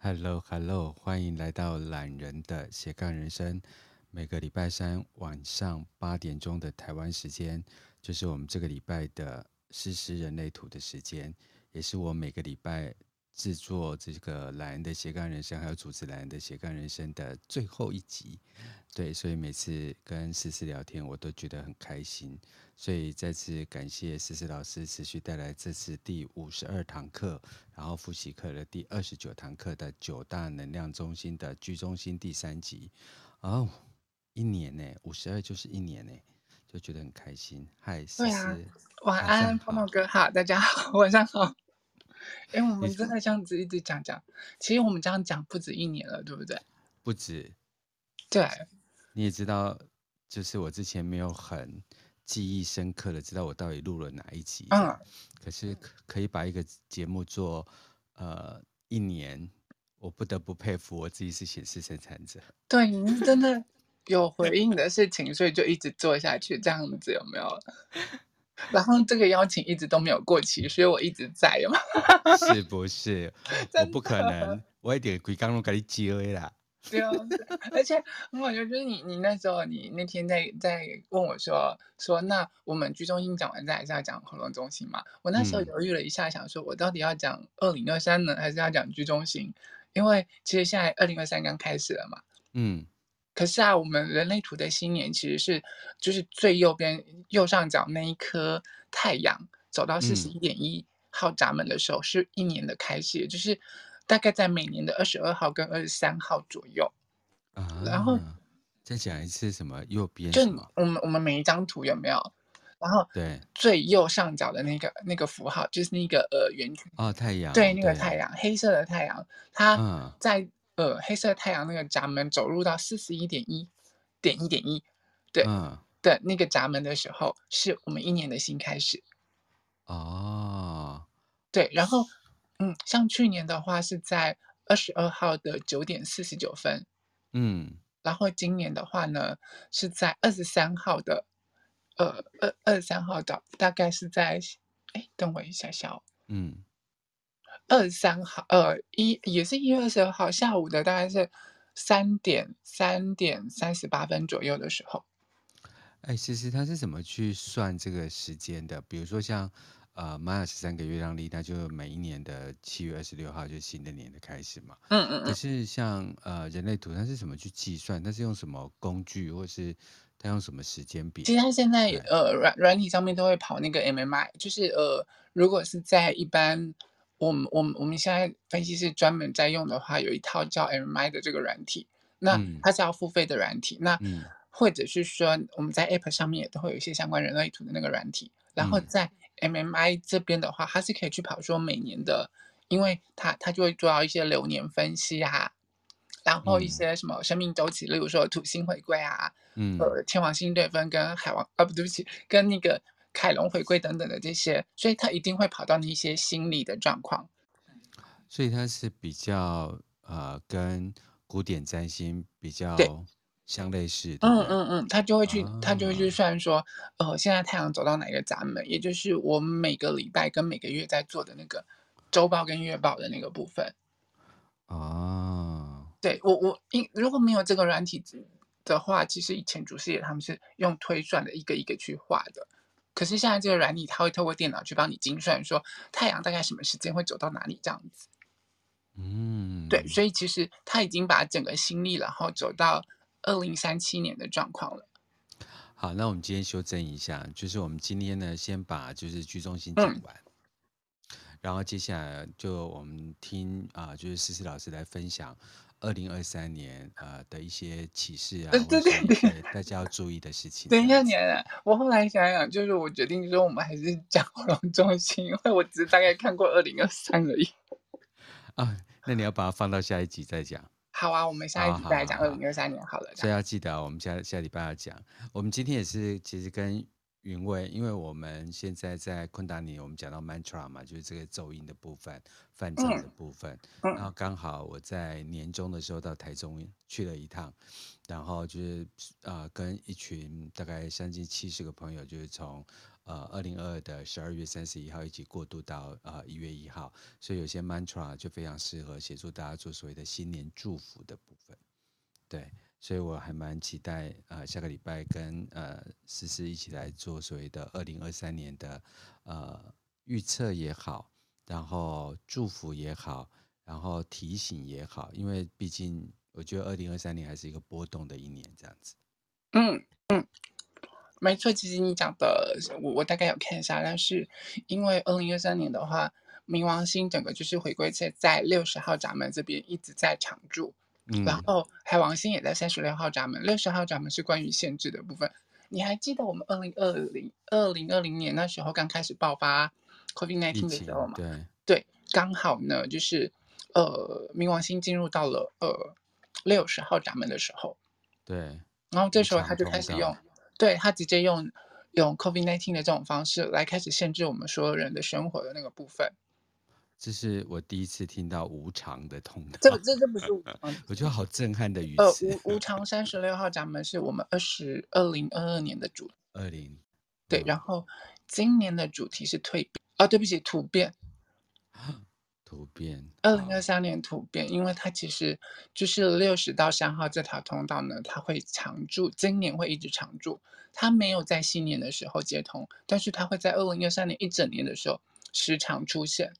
Hello，Hello，欢迎来到懒人的斜杠人生。每个礼拜三晚上八点钟的台湾时间，就是我们这个礼拜的实时人类图的时间，也是我每个礼拜。制作这个懒人的斜杠人生，还有主持懒人的斜杠人生的最后一集，对，所以每次跟思思聊天，我都觉得很开心。所以再次感谢思思老师持续带来这次第五十二堂课，然后复习课的第二十九堂课的九大能量中心的居中心第三集。哦，一年呢，五十二就是一年呢，就觉得很开心。嗨，思思，啊、晚安，泡泡哥，好，大家好，晚上好。哎，我们真的这样子一直讲讲，其实我们这样讲不止一年了，对不对？不止。对。你也知道，就是我之前没有很记忆深刻的知道我到底录了哪一集。嗯。可是可以把一个节目做呃一年，我不得不佩服我自己是显示生产者。对，你真的 有回应的事情，所以就一直做下去，这样子有没有？然后这个邀请一直都没有过期，所以我一直在嘛。是不是？我不可能，我一点鬼刚都给你接啦。对啊，而且我觉得就是你，你那时候你那天在在问我说说，那我们居中心讲完再还是要讲活动中心嘛？我那时候犹豫了一下，想说我到底要讲二零二三呢，还是要讲居中心？因为其实现在二零二三刚开始了嘛。嗯。可是啊，我们人类图的新年其实是就是最右边右上角那一颗太阳走到四十一点一号闸门的时候，是一年的开始，嗯、就是大概在每年的二十二号跟二十三号左右。啊，然后再讲一次什么右边？就我们我们每一张图有没有？然后对最右上角的那个那个符号就是那个呃圆圈哦，太阳对那个太阳黑色的太阳，它在。嗯呃，黑色太阳那个闸门走入到四十一点一点一点一，对，嗯、对，那个闸门的时候，是我们一年的新开始。哦，对，然后，嗯，像去年的话是在二十二号的九点四十九分，嗯，然后今年的话呢是在二十三号的，呃，二二十三号的大概是在，哎，等我一下下哦，嗯。二十三号，呃，一也是一月二十二号下午的，大概是三点三点三十八分左右的时候。哎，其实他是怎么去算这个时间的？比如说像呃，玛雅十三个月亮历，那就每一年的七月二十六号就是新的年的开始嘛。嗯嗯。可是像呃人类图，它是怎么去计算？它是用什么工具，或是它用什么时间比？其实它现在呃软软体上面都会跑那个 MMI，就是呃，如果是在一般。我们我们我们现在分析师专门在用的话，有一套叫 MMI 的这个软体，那它是要付费的软体。那或者是说我们在 App 上面也都会有一些相关人类图的那个软体。然后在 MMI 这边的话，它是可以去跑说每年的，因为它它就会做到一些流年分析啊，然后一些什么生命周期，例如说土星回归啊，嗯，呃，天王星对分跟海王啊，不对不起，跟那个。凯龙回归等等的这些，所以他一定会跑到那些心理的状况。所以他是比较呃，跟古典占星比较相类似的。嗯嗯嗯，他就会去，他就会去算说，呃，现在太阳走到哪个闸门，也就是我们每个礼拜跟每个月在做的那个周报跟月报的那个部分。哦，对我我因如果没有这个软体的话，其实以前主师爷他们是用推算的一个一个去画的。可是现在这个软体，它会透过电脑去帮你精算，说太阳大概什么时间会走到哪里这样子。嗯，对，所以其实它已经把整个心力，然后走到二零三七年的状况了。好，那我们今天修正一下，就是我们今天呢，先把就是居中心讲完，嗯、然后接下来就我们听啊、呃，就是思思老师来分享。二零二三年呃的一些启示啊，对对对，大家要注意的事情。等一下，年啊，我后来想想，就是我决定说，我们还是讲活动中心，因为我只是大概看过二零二三而已。啊，那你要把它放到下一集再讲。好啊，我们下一集再来讲二零二三年好了。所以要记得啊，我们下下礼拜要讲。我们今天也是其实跟。韵味，因为我们现在在昆达尼，我们讲到 mantra 嘛，就是这个咒音的部分、梵唱的部分。然后刚好我在年终的时候到台中去了一趟，然后就是啊、呃，跟一群大概将近七十个朋友，就是从呃二零二二的十二月三十一号一起过渡到呃一月一号，所以有些 mantra 就非常适合协助大家做所谓的新年祝福的部分。对，所以我还蛮期待呃下个礼拜跟呃思思一起来做所谓的二零二三年的呃预测也好，然后祝福也好，然后提醒也好，因为毕竟我觉得二零二三年还是一个波动的一年，这样子。嗯嗯。没错，其实你讲的我我大概有看一下，但是因为二零二三年的话，冥王星整个就是回归在在六十号闸门这边一直在常驻，嗯，然后海王星也在三十六号闸门，六十号闸门是关于限制的部分。你还记得我们二零二零二零二零年那时候刚开始爆发 COVID-19 的时候吗？对对，刚好呢，就是呃冥王星进入到了呃六十号闸门的时候，对，然后这时候他就开始用。对，他直接用用 COVID-19 的这种方式来开始限制我们所有人的生活的那个部分。这是我第一次听到无常的通道。这这这不是无常，我觉得好震撼的语词。呃，无 无常三十六号闸门是我们二十二零二二年的主。二零。对，然后今年的主题是蜕变啊，对不起，突变。突变，二零二三年突变，因为它其实就是六十到三号这条通道呢，它会常驻，今年会一直常驻。它没有在新年的时候接通，但是它会在二零二三年一整年的时候时常出现。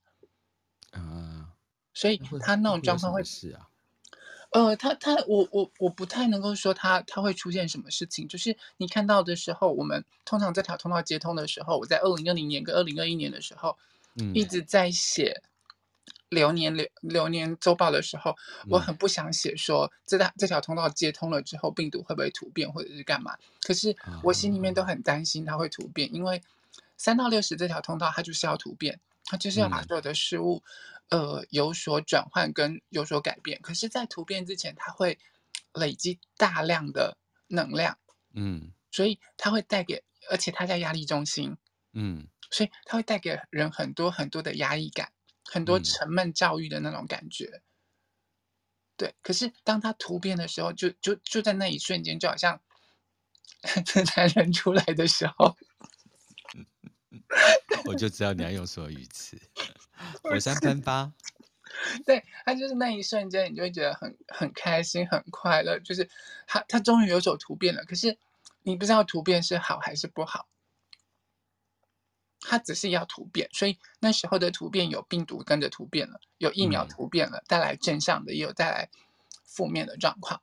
啊，所以他那种状况会是啊，呃，他他我我我不太能够说他他会出现什么事情，就是你看到的时候，我们通常这条通道接通的时候，我在二零二零年跟二零二一年的时候，嗯，一直在写。流年流流年周报的时候，我很不想写说这条这条通道接通了之后，病毒会不会突变或者是干嘛？可是我心里面都很担心它会突变，因为三到六十这条通道它就是要突变，它就是要把所有的事物呃有所转换跟有所改变。可是，在突变之前，它会累积大量的能量，嗯，所以它会带给，而且它在压力中心，嗯，所以它会带给人很多很多的压抑感。很多沉闷教育的那种感觉，嗯、对。可是当他突变的时候，就就就在那一瞬间，就好像 这男人出来的时候，我就知道你要用什么语词，火山喷发。对，他就是那一瞬间，你就会觉得很很开心、很快乐，就是他他终于有所突变了。可是你不知道突变是好还是不好。他只是要突变，所以那时候的突变有病毒跟着突变了，有疫苗突变了，带来正向的，也有带来负面的状况。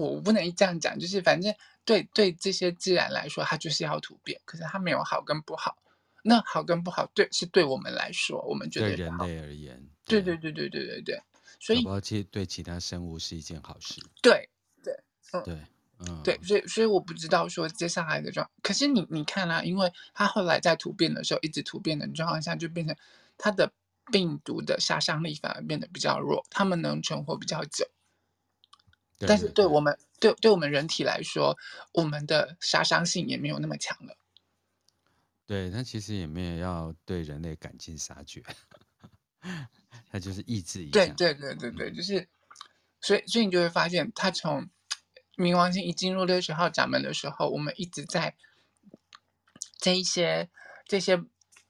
我不能这样讲，就是反正对对这些自然来说，它就是要突变，可是它没有好跟不好。那好跟不好，对，是对我们来说，我们觉得对人类而言，对对对对对对对，所以其实对其他生物是一件好事。对对嗯对。嗯，对，所以所以我不知道说接下来的状，可是你你看啊，因为它后来在突变的时候，一直突变的状况下，就变成它的病毒的杀伤力反而变得比较弱，它们能存活比较久。但是对我们对对我们人体来说，我们的杀伤性也没有那么强了。对，它其实也没有要对人类赶尽杀绝，它就是抑制一下。对对对对对，就是，所以所以你就会发现，它从。冥王星一进入六十号闸门的时候，我们一直在这一些这些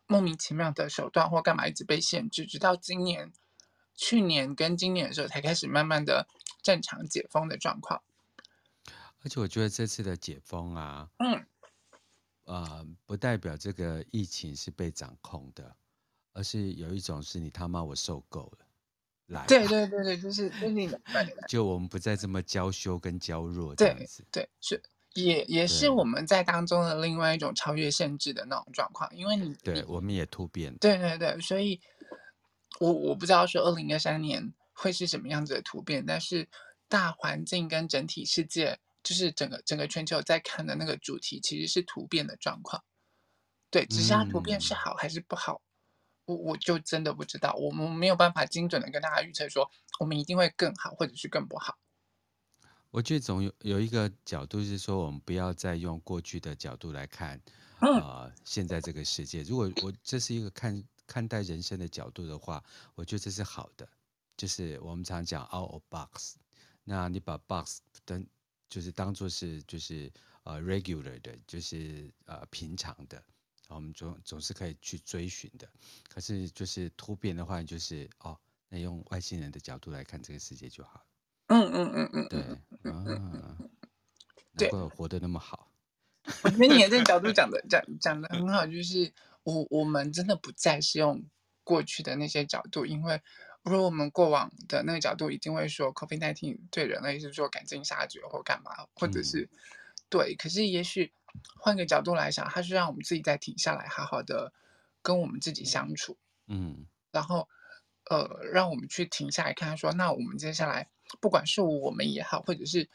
莫名其妙的手段或干嘛一直被限制，直到今年、去年跟今年的时候才开始慢慢的正常解封的状况。而且我觉得这次的解封啊，嗯，呃，不代表这个疫情是被掌控的，而是有一种是你他妈我受够了。来对对对对，就是就是你就我们不再这么娇羞跟娇弱这样子，对，对是也也是我们在当中的另外一种超越限制的那种状况，因为你对我们也突变，对对对，所以我我不知道说二零二三年会是什么样子的突变，但是大环境跟整体世界，就是整个整个全球在看的那个主题，其实是突变的状况，对，只是它突变是好还是不好。嗯我我就真的不知道，我们没有办法精准的跟大家预测说，我们一定会更好，或者是更不好。我觉得总有有一个角度是说，我们不要再用过去的角度来看，呃，现在这个世界。如果我这是一个看看待人生的角度的话，我觉得这是好的。就是我们常讲 out of box，那你把 box 当就是当做是就是呃 regular 的，就是呃平常的。我们总总是可以去追寻的。可是就是突变的话，就是哦，那用外星人的角度来看这个世界就好了。嗯嗯嗯嗯，对啊，难怪我活得那么好。我觉得你的这个角度讲的讲讲的很好，就是我我们真的不再是用过去的那些角度，因为如果我们过往的那个角度一定会说，COVID-19 对人类是做赶尽杀绝或干嘛，或者是、嗯、对，可是也许换个角度来想，它是让我们自己再停下来，好好的跟我们自己相处，嗯，然后呃，让我们去停下来看，说那我们接下来不管是我们也好，或者是。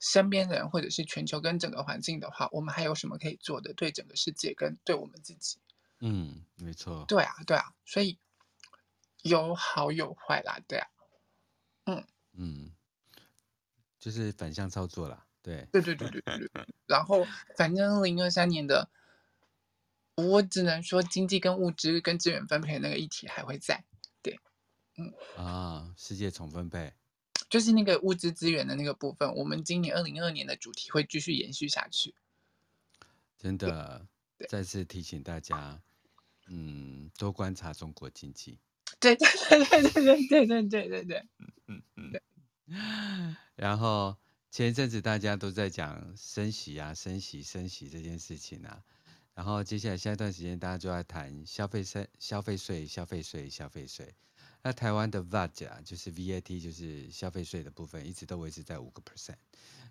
身边人，或者是全球跟整个环境的话，我们还有什么可以做的？对整个世界跟对我们自己，嗯，没错，对啊，对啊，所以有好有坏啦，对啊，嗯嗯，就是反向操作啦，对，对对对对对对。然后，反正二零二三年的，我只能说经济跟物质跟资源分配那个议题还会在，对，嗯啊，世界重分配。就是那个物质资源的那个部分，我们今年二零二二年的主题会继续延续下去。真的，再次提醒大家，嗯，多观察中国经济。对对对对对对对对对。嗯嗯嗯。然后前一阵子大家都在讲升息啊，升息升息这件事情啊。然后接下来下一段时间大家就在谈消费税、消费税、消费税、消费税。那台湾的 VAT 啊，就是 VAT，就是消费税的部分，一直都维持在五个 percent。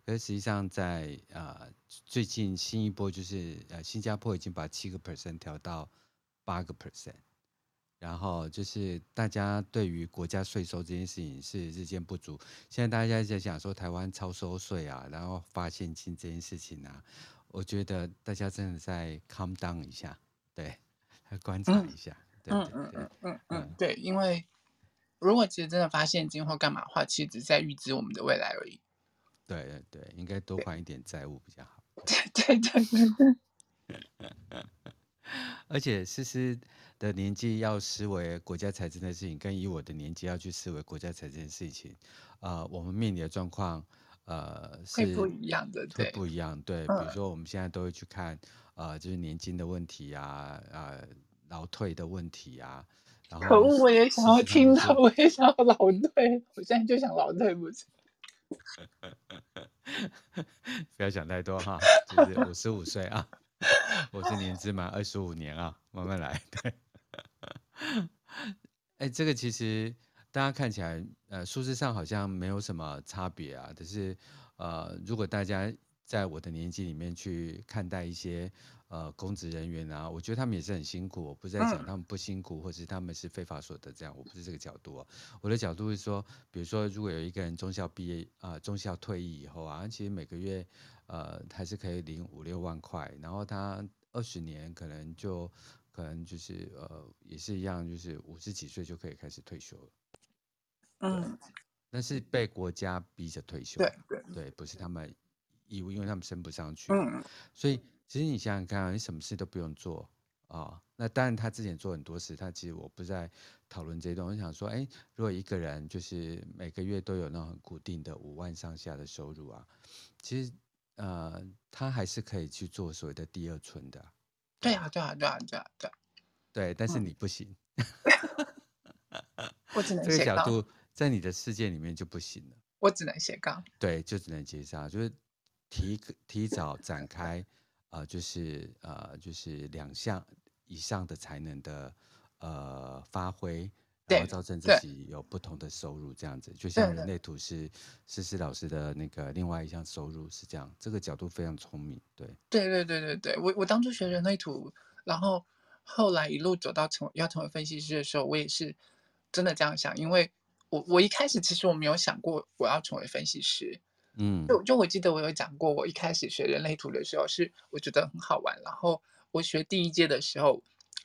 可是实际上在啊、呃、最近新一波就是呃新加坡已经把七个 percent 调到八个 percent，然后就是大家对于国家税收这件事情是日渐不足。现在大家在讲说台湾超收税啊，然后发现金这件事情啊，我觉得大家真的在 calm down 一下，对，来观察一下，嗯、对对对，嗯嗯嗯嗯，对，因为。如果其实真的发现金或干嘛的话，其实只是在预知我们的未来而已。对对对，应该多还一点债务比较好。对对对对对。而且思思的年纪要思维国家财政的事情，跟以我的年纪要去思维国家财政的事情，呃，我们面临的状况，呃，是不一样的，对，不一样。对，比如说我们现在都会去看，呃，就是年金的问题啊，呃，劳退的问题啊。可恶！我也想要听到，我也想要劳退，我现在就想劳退，不是？不要想太多哈，就是 五十五岁啊，我是年资满二十五年啊，慢慢来。对，哎，这个其实大家看起来，呃，数字上好像没有什么差别啊，可是，呃，如果大家在我的年纪里面去看待一些。呃，公职人员啊，我觉得他们也是很辛苦。我不是在讲他们不辛苦，或者是他们是非法所得这样，我不是这个角度啊。我的角度是说，比如说，如果有一个人中校毕业啊、呃，中校退役以后啊，其实每个月呃还是可以领五六万块，然后他二十年可能就可能就是呃也是一样，就是五十几岁就可以开始退休了。嗯，但是被国家逼着退休，对对对，不是他们义务，因为他们升不上去，嗯，所以。其实你想想看啊，你什么事都不用做啊、哦。那当然，他之前做很多事。他其实我不在讨论这一段。我想说，哎，如果一个人就是每个月都有那种很固定的五万上下的收入啊，其实呃，他还是可以去做所谓的第二春的。对啊，对啊，对啊，对啊，对。对，但是你不行。我只能这个角度在你的世界里面就不行了。我只能斜杠。对，就只能接上，就是提提早展开。呃，就是呃，就是两项以上的才能的呃发挥，然后造成自己有不同的收入，这样子，就像人类图是思思老师的那个另外一项收入是这样，这个角度非常聪明，对，对对对对对，我我当初学人类图，然后后来一路走到成要成为分析师的时候，我也是真的这样想，因为我我一开始其实我没有想过我要成为分析师。嗯，就就我记得我有讲过，我一开始学人类图的时候是我觉得很好玩，然后我学第一届的时候，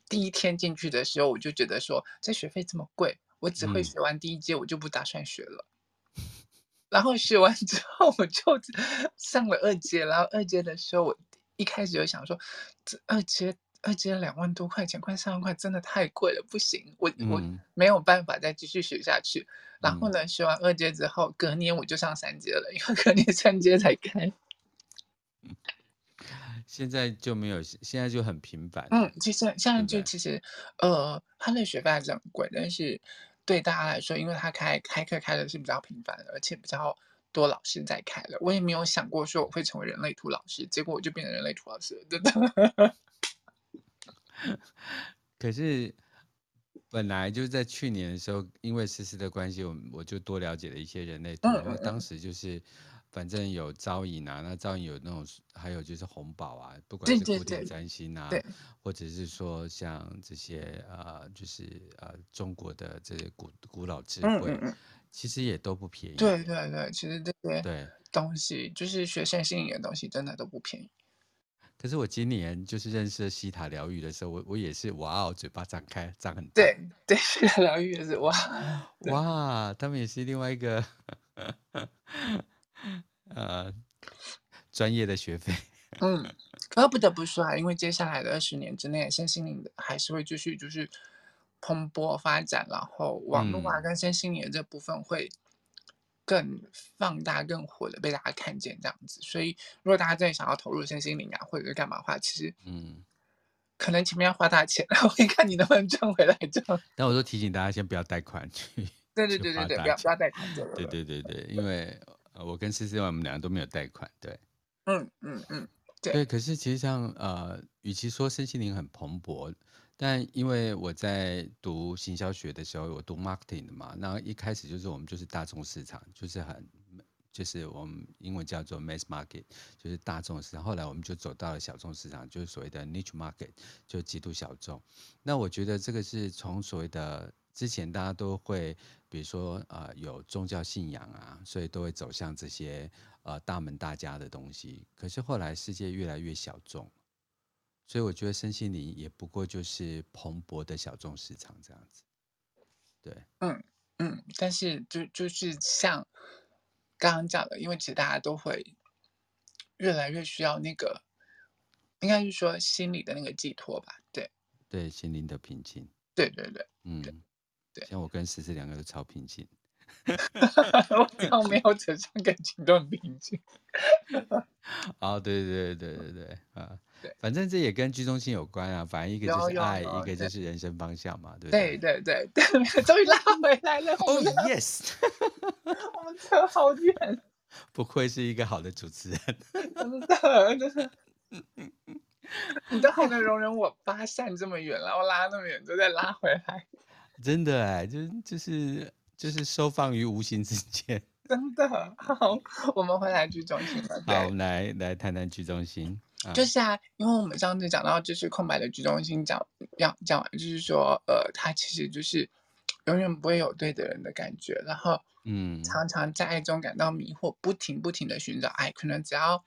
第一天进去的时候我就觉得说，这学费这么贵，我只会学完第一阶，我就不打算学了。嗯、然后学完之后我就上了二阶，然后二阶的时候我一开始就想说，这二阶。二阶两万多块钱，快三万块，真的太贵了，不行，我、嗯、我没有办法再继续学下去。然后呢，学完二阶之后，隔年我就上三阶了，因为隔年三阶才开。现在就没有，现在就很频繁。嗯，其实现在就其实，呃，他的学费还是很贵，但是对大家来说，因为他开开课开的是比较频繁的，而且比较多老师在开了。我也没有想过说我会成为人类图老师，结果我就变成人类图老师了，真的。可是本来就在去年的时候，因为思思的关系，我我就多了解了一些人类图，然后当时就是。反正有招引啊，那招引有那种，还有就是红宝啊，不管是古典占星啊，对对对，或者是说像这些呃，就是呃中国的这些古古老智慧，嗯嗯嗯，其实也都不便宜。对对对，其实这些对东西，就是学身心灵的东西，真的都不便宜。可是我今年就是认识了希塔疗愈的时候，我我也是哇哦，嘴巴张开张很大。对对，西塔疗愈也是哇 哇，他们也是另外一个。呃，专业的学费，嗯，可不得不说啊，因为接下来的二十年之内，身心灵的还是会继续就是蓬勃发展，然后网络啊跟身心灵的这部分会更放大、更火的被大家看见这样子。所以，如果大家真的想要投入身心灵啊，或者是干嘛的话，其实，嗯，可能前面要花大钱，然后你看你能不能赚回来这样。但我就提醒大家，先不要贷款去。对对对对对，不要不要贷款。对对对对，因为。我跟思思我们两个都没有贷款，对，嗯嗯嗯，对，对。可是其实像呃，与其说身心灵很蓬勃，但因为我在读行销学的时候，我读 marketing 的嘛，那一开始就是我们就是大众市场，就是很就是我们英文叫做 mass market，就是大众市场。后来我们就走到了小众市场，就是所谓的 niche market，就极度小众。那我觉得这个是从所谓的。之前大家都会，比如说呃有宗教信仰啊，所以都会走向这些呃大门大家的东西。可是后来世界越来越小众，所以我觉得身心灵也不过就是蓬勃的小众市场这样子。对，嗯嗯，但是就就是像刚刚讲的，因为其实大家都会越来越需要那个，应该是说心理的那个寄托吧？对，对，心灵的平静。对对对，嗯。像我跟思思两个都超平静，我只要没有扯上感情都很平静。哦，对对对对对对啊，对，反正这也跟居中心有关啊。反正一个就是爱，一个就是人生方向嘛，对不对？对对对对，终于拉回来了。Oh yes，我们扯好远。不愧是一个好的主持人，真的真的。你都还能容忍我八扇这么远，了，我拉那么远，都再拉回来。真的哎，就就是就是收放于无形之间。真的 好，我们回来居中心了。好，我们来来谈谈居中心。就是啊，因为我们上次讲到，就是空白的居中心讲要讲完，就是说，呃，他其实就是永远不会有对的人的感觉，然后嗯，常常在爱中感到迷惑，不停不停的寻找爱。可能只要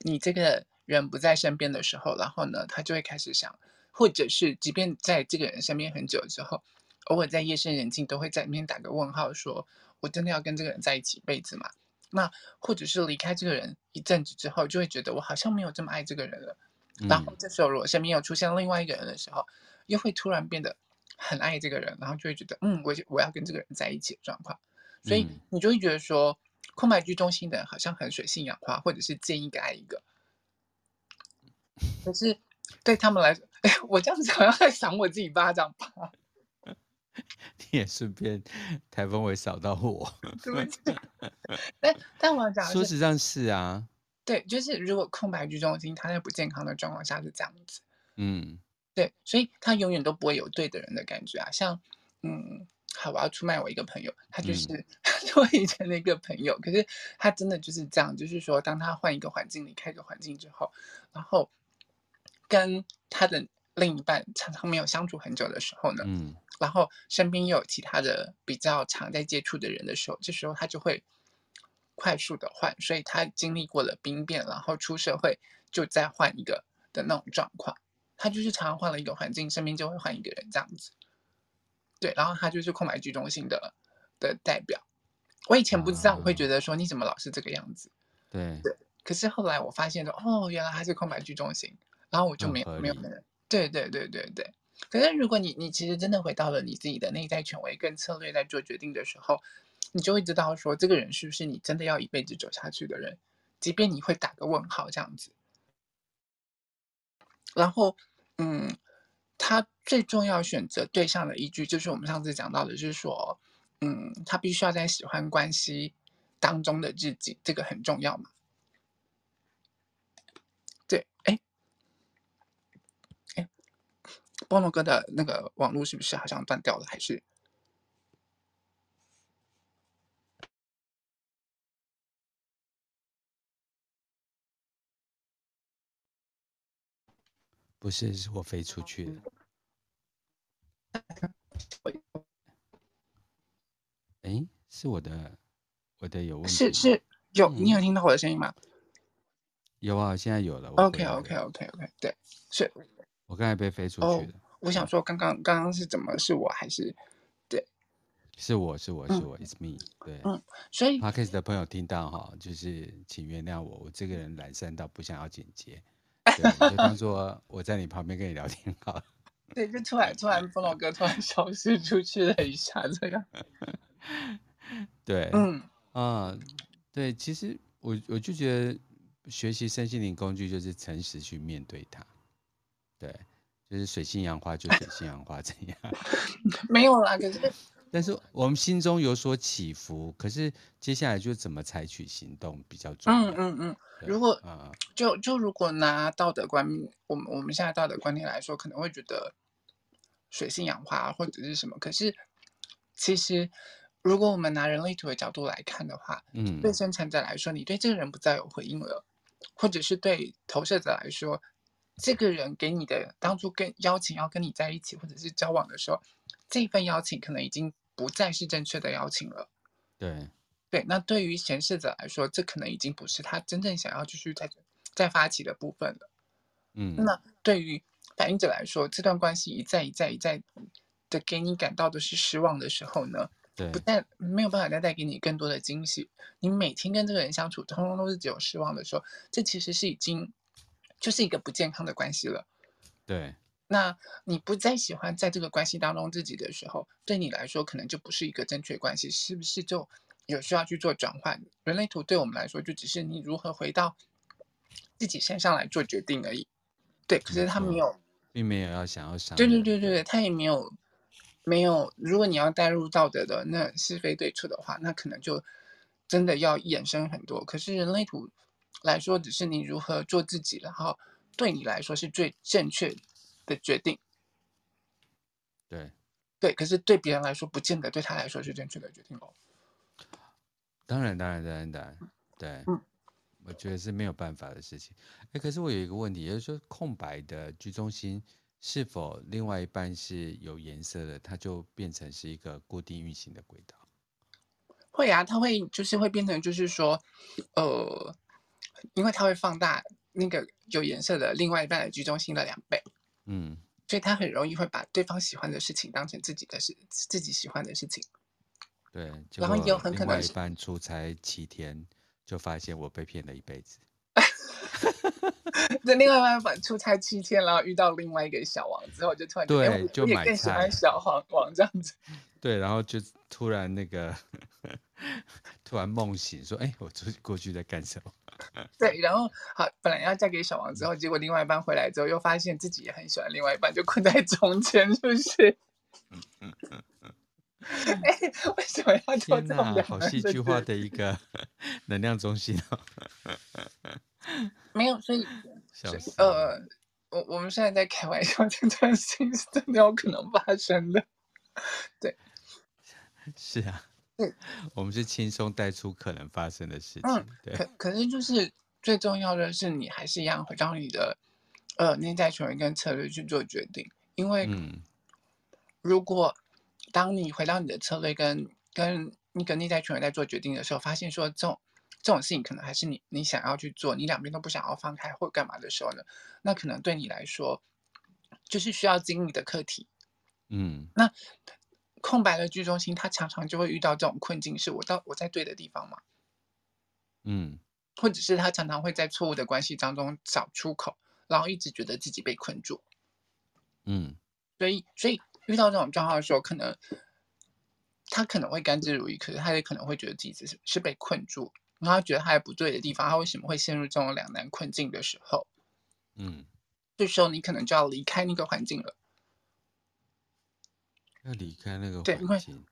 你这个人不在身边的时候，然后呢，他就会开始想，或者是即便在这个人身边很久之后。偶尔在夜深人静，都会在里面打个问号说，说我真的要跟这个人在一起一辈子吗？那或者是离开这个人一阵子之后，就会觉得我好像没有这么爱这个人了。嗯、然后这时候，如果身边有出现另外一个人的时候，又会突然变得很爱这个人，然后就会觉得，嗯，我我要跟这个人在一起的状况。所以你就会觉得说，空白居中心的人好像很水性杨花，或者是见一个爱一个。可是对他们来说，哎，我这样子好像在赏我自己巴掌吧。你也顺便台风尾扫到我，对不起。但但我要讲，说实上是啊，对，就是如果空白居中心，他在不健康的状况下是这样子，嗯，对，所以他永远都不会有对的人的感觉啊。像，嗯，好，我要出卖我一个朋友，他就是、嗯、我以前的一个朋友，可是他真的就是这样，就是说，当他换一个环境，离开一个环境之后，然后跟他的另一半常常没有相处很久的时候呢，嗯。然后身边又有其他的比较常在接触的人的时候，这时候他就会快速的换，所以他经历过了兵变，然后出社会就再换一个的那种状况。他就是常常换了一个环境，身边就会换一个人这样子。对，然后他就是空白居中心的的代表。我以前不知道，我会觉得说你怎么老是这个样子？对对。可是后来我发现说，哦，原来他是空白居中心，然后我就没有没有没有。对对对对对。可是，如果你你其实真的回到了你自己的内在权威跟策略，在做决定的时候，你就会知道说，这个人是不是你真的要一辈子走下去的人，即便你会打个问号这样子。然后，嗯，他最重要选择对象的依据，就是我们上次讲到的，就是说，嗯，他必须要在喜欢关系当中的自己，这个很重要嘛。对，哎，哎，波诺哥的那个网络是不是好像断掉了？还是？不是，是我飞出去了。哎，是我的，我的有问题。是是，有你有听到我的声音吗？有啊，现在有了。OK OK OK OK，对，是。我刚才被飞出去了。我想说，刚刚刚刚是怎么？是我还是？对，是我是我是我，It's me。对，嗯，所以 Podcast 的朋友听到哈，就是请原谅我，我这个人懒散到不想要剪接。对，就当做我在你旁边跟你聊天好了。对，就突然突然，风龙哥突然消失出去了一下，这样。对，嗯啊，对，其实我我就觉得学习身心灵工具就是诚实去面对它。对，就是水性杨花就水性杨花这样。没有啦，可是。但是我们心中有所起伏，可是接下来就怎么采取行动比较重要。嗯嗯嗯。如果啊，就就如果拿道德观，我们我们现在道德观念来说，可能会觉得水性杨花或者是什么。可是其实，如果我们拿人类图的角度来看的话，嗯，对生产者来说，你对这个人不再有回应了，或者是对投射者来说，这个人给你的当初跟邀请要跟你在一起或者是交往的时候。这份邀请可能已经不再是正确的邀请了。对，对，那对于显示者来说，这可能已经不是他真正想要继续再再发起的部分了。嗯，那对于反映者来说，这段关系一再一再一再的给你感到的是失望的时候呢，对，不但没有办法再带给你更多的惊喜，你每天跟这个人相处，通通都是只有失望的时候，这其实是已经就是一个不健康的关系了。对。那你不再喜欢在这个关系当中自己的时候，对你来说可能就不是一个正确关系，是不是就有需要去做转换？人类图对我们来说就只是你如何回到自己身上来做决定而已。对，可是他没有，并没有要想要想。对对对对对，他也没有没有。如果你要带入道德的那是非对错的话，那可能就真的要衍生很多。可是人类图来说，只是你如何做自己，然后对你来说是最正确的。的决定，对，对，可是对别人来说，不见得对他来说是正确的决定哦。当然，当然，当然，当然，对，嗯，我觉得是没有办法的事情。哎，可是我有一个问题，也就是说，空白的居中心是否另外一半是有颜色的，它就变成是一个固定运行的轨道？会啊，它会就是会变成就是说，呃，因为它会放大那个有颜色的另外一半的居中心的两倍。嗯，所以他很容易会把对方喜欢的事情当成自己的事，自己喜欢的事情。对，然后也有很可能另外一半出差七天，就发现我被骗了一辈子。那另外一半出差七天，然后遇到另外一个小王之后，就突然对，就买更喜欢小黄王这样子。对，然后就突然那个，突然梦醒，说：“哎，我出过去在干什么？”对，然后好，本来要嫁给小王之后，结果另外一半回来之后，又发现自己也很喜欢另外一半，就困在中间，是不是？嗯嗯嗯嗯。哎，为什么要做这种？好戏剧化 的一个能量中心哦。没有，所以，所以呃，我我们现在在开玩笑，这段事情是真的有可能发生的。对，是啊。对，我们是轻松带出可能发生的事情。嗯，对。可可是就是最重要的是，你还是一样回到你的呃内在权威跟策略去做决定。因为，如果当你回到你的策略跟跟那个内在权威在做决定的时候，发现说这种这种事情可能还是你你想要去做，你两边都不想要放开或干嘛的时候呢，那可能对你来说就是需要经历的课题。嗯，那。空白的剧中心，他常常就会遇到这种困境：是我到我在对的地方吗？嗯，或者是他常常会在错误的关系当中找出口，然后一直觉得自己被困住。嗯，所以所以遇到这种状况的时候，可能他可能会甘之如饴，可是他也可能会觉得自己是是被困住，然后他觉得他在不对的地方，他为什么会陷入这种两难困境的时候？嗯，这时候你可能就要离开那个环境了。要离开那个环境。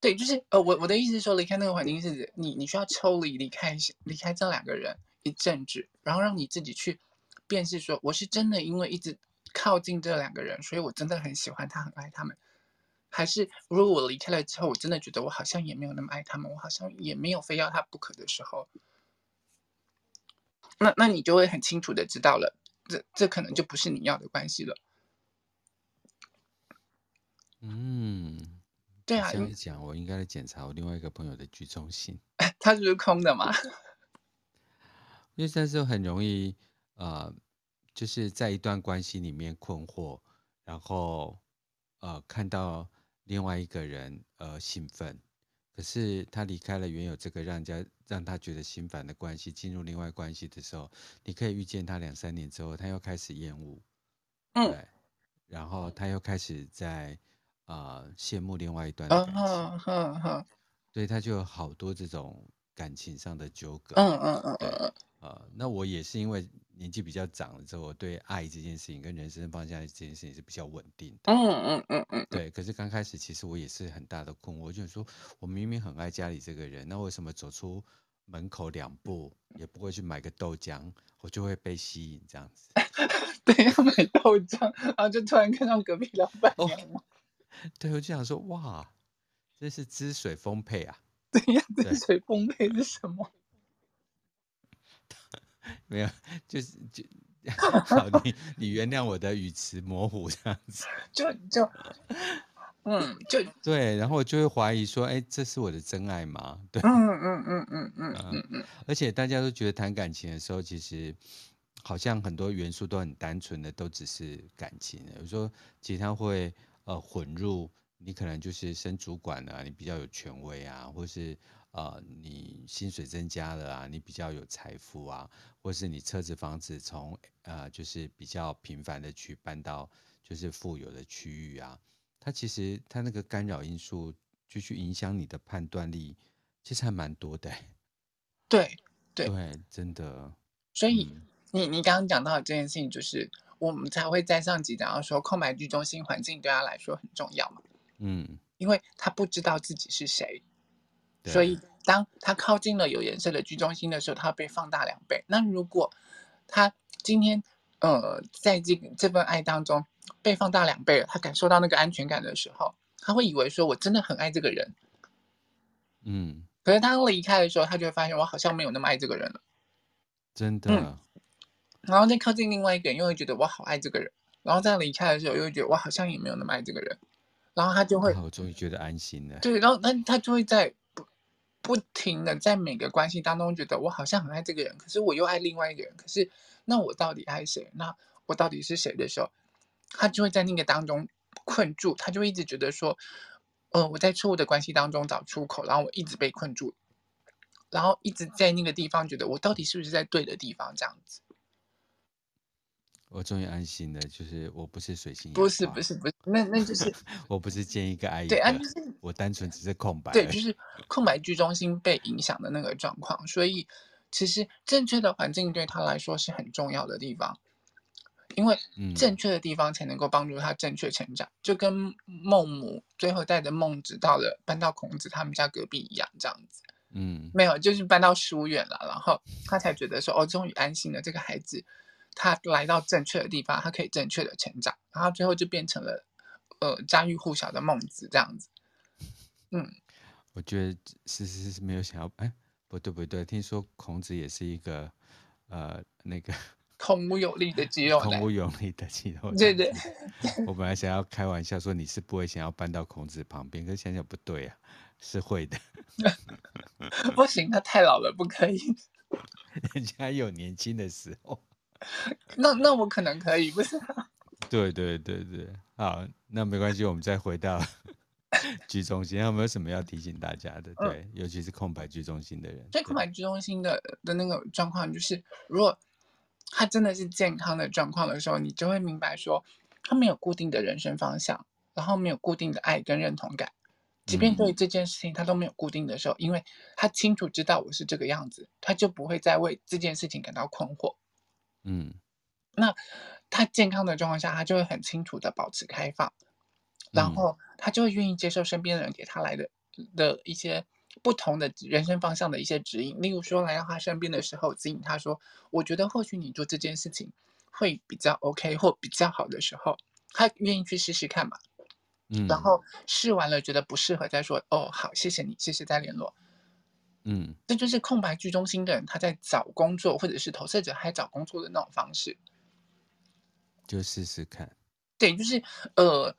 对，就是呃，我我的意思是说，离开那个环境是你你需要抽离离开离开这两个人一阵子，然后让你自己去辨识说，我是真的因为一直靠近这两个人，所以我真的很喜欢他，很爱他们。还是如果我离开了之后，我真的觉得我好像也没有那么爱他们，我好像也没有非要他不可的时候，那那你就会很清楚的知道了，这这可能就不是你要的关系了。嗯，对啊，这样一讲，我应该来检查我另外一个朋友的居中性，他是不是空的嘛？因为这时候很容易呃，就是在一段关系里面困惑，然后呃看到。另外一个人呃兴奋，可是他离开了原有这个让人家让他觉得心烦的关系，进入另外关系的时候，你可以预见他两三年之后，他又开始厌恶，嗯，对，然后他又开始在啊、呃、羡慕另外一段的感情，嗯嗯嗯，对，他就有好多这种感情上的纠葛，嗯嗯嗯嗯嗯，呃，那我也是因为。年纪比较长了之后，我对爱这件事情跟人生方向这件事情是比较稳定的。嗯嗯嗯嗯，对。可是刚开始其实我也是很大的困惑，我就说，我明明很爱家里这个人，那为什么走出门口两步也不会去买个豆浆，我就会被吸引这样子？对，要买豆浆，然后就突然看到隔壁老板娘。哦。对，我就想说，哇，这是汁水丰沛啊！对呀，汁水丰沛是什么？没有，就是就好，你你原谅我的语词模糊这样子，就就嗯，就对，然后我就会怀疑说，哎，这是我的真爱吗？对，嗯嗯嗯嗯嗯嗯嗯，而且大家都觉得谈感情的时候，其实好像很多元素都很单纯的，都只是感情。有时候其他会呃混入，你可能就是升主管啊，你比较有权威啊，或是。呃，你薪水增加了啊，你比较有财富啊，或是你车子房子从呃就是比较频繁的去搬到就是富有的区域啊，它其实它那个干扰因素就去影响你的判断力，其实还蛮多的。对对对，真的。所以、嗯、你你刚刚讲到的这件事情，就是我们才会在上集讲到说，空白居中心环境对他来说很重要嘛。嗯，因为他不知道自己是谁。所以，当他靠近了有颜色的居中心的时候，他被放大两倍。那如果他今天呃，在这个这份爱当中被放大两倍了，他感受到那个安全感的时候，他会以为说我真的很爱这个人。嗯。可是他离开的时候，他就会发现我好像没有那么爱这个人了。真的。嗯。然后再靠近另外一个人，又会觉得我好爱这个人。然后再离开的时候，又会觉得我好像也没有那么爱这个人。然后他就会，我终于觉得安心了。对，然后那他就会在。不不停的在每个关系当中觉得我好像很爱这个人，可是我又爱另外一个人，可是那我到底爱谁？那我到底是谁的时候，他就会在那个当中困住，他就会一直觉得说，呃，我在错误的关系当中找出口，然后我一直被困住，然后一直在那个地方觉得我到底是不是在对的地方这样子。我终于安心了，就是我不是水星，不是不是不是，那那就是 我不是见一个爱一个，对啊，就是我单纯只是空白，对，就是空白居中心被影响的那个状况，所以其实正确的环境对他来说是很重要的地方，因为正确的地方才能够帮助他正确成长，嗯、就跟孟母最后带着孟子到了搬到孔子他们家隔壁一样，这样子，嗯，没有，就是搬到书院了，然后他才觉得说，哦，终于安心了，这个孩子。他来到正确的地方，他可以正确的成长，然后最后就变成了，呃，家喻户晓的孟子这样子。嗯，我觉得是是是没有想要，哎，不对不对，听说孔子也是一个，呃，那个 孔武有力的肌肉，孔武有力的肌肉。对对。我本来想要开玩笑说你是不会想要搬到孔子旁边，可是想想不对啊，是会的。不行，他太老了，不可以。人家有年轻的时候。那那我可能可以，不是？对对对对，好，那没关系，我们再回到 居中心，有没有什么要提醒大家的？对，嗯、尤其是空白居中心的人。对空白居中心的的那个状况，就是如果他真的是健康的状况的时候，你就会明白说，他没有固定的人生方向，然后没有固定的爱跟认同感，即便对这件事情他都没有固定的时候，嗯、因为他清楚知道我是这个样子，他就不会再为这件事情感到困惑。嗯，那他健康的状况下，他就会很清楚的保持开放，然后他就会愿意接受身边的人给他来的的一些不同的人生方向的一些指引。例如说，来到他身边的时候，指引他说：“我觉得或许你做这件事情会比较 OK 或比较好的时候，他愿意去试试看嘛。”嗯，然后试完了觉得不适合再说。哦，好，谢谢你，谢谢再联络。嗯，这就是空白居中心的人他在找工作，或者是投射者还找工作的那种方式。就试试看，对，就是呃，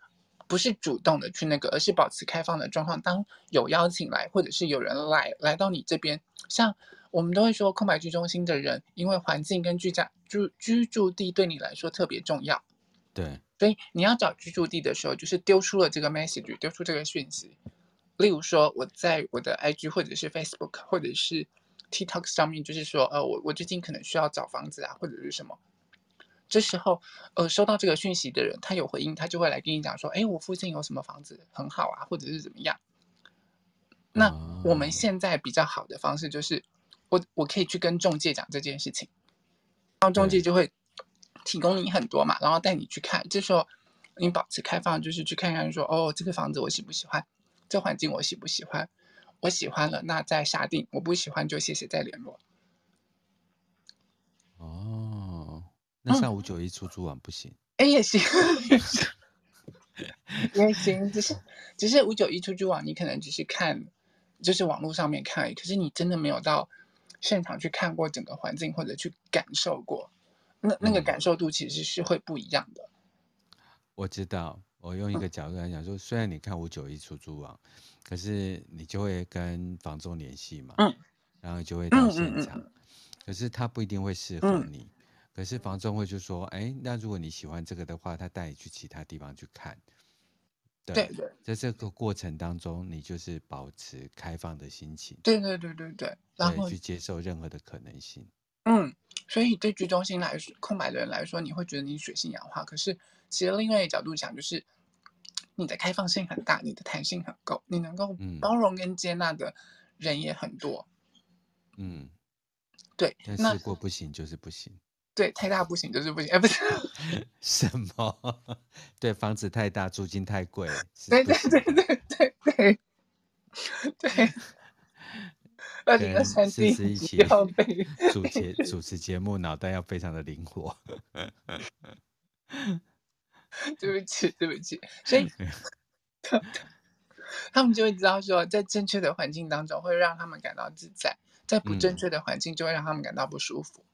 不是主动的去那个，而是保持开放的状况。当有邀请来，或者是有人来来到你这边，像我们都会说，空白居中心的人，因为环境跟居家住居住地对你来说特别重要，对，所以你要找居住地的时候，就是丢出了这个 message，丢出这个讯息。例如说，我在我的 IG 或者是 Facebook 或者是 TikTok 上面，就是说，呃，我我最近可能需要找房子啊，或者是什么。这时候，呃，收到这个讯息的人，他有回应，他就会来跟你讲说：“哎，我附近有什么房子很好啊，或者是怎么样。”那我们现在比较好的方式就是，我我可以去跟中介讲这件事情，然后中介就会提供你很多嘛，然后带你去看。这时候你保持开放，就是去看看说：“哦，这个房子我喜不喜欢？这环境我喜不喜欢？我喜欢了，那再下定；我不喜欢就谢谢再联络。”哦那像五九一出租网不行？哎、嗯，也行，也行，只是只是五九一出租网，你可能只是看，就是网络上面看而已。可是你真的没有到现场去看过整个环境，或者去感受过，那那个感受度其实是会不一样的。我知道，我用一个角度来讲说，虽然你看五九一出租网，可是你就会跟房仲联系嘛，嗯，然后就会到现场，可是他不一定会适合你。嗯可是房仲会就说，哎，那如果你喜欢这个的话，他带你去其他地方去看。对，对对，在这个过程当中，你就是保持开放的心情。对对对对对，然后去接受任何的可能性。嗯，所以对居中心来说，空白的人来说，你会觉得你水性杨花。可是其实另外一个角度讲，就是你的开放性很大，你的弹性很够，你能够包容跟接纳的人也很多。嗯，对。但试过不行就是不行。对，太大不行，就是不行。哎，不是 什么？对，房子太大，租金太贵。对对对对 对对对。二零二三年一起要被主节主持节目，脑袋要非常的灵活。对不起，对不起。所以 他们就会知道说，在正确的环境当中会让他们感到自在，在不正确的环境就会让他们感到不舒服。嗯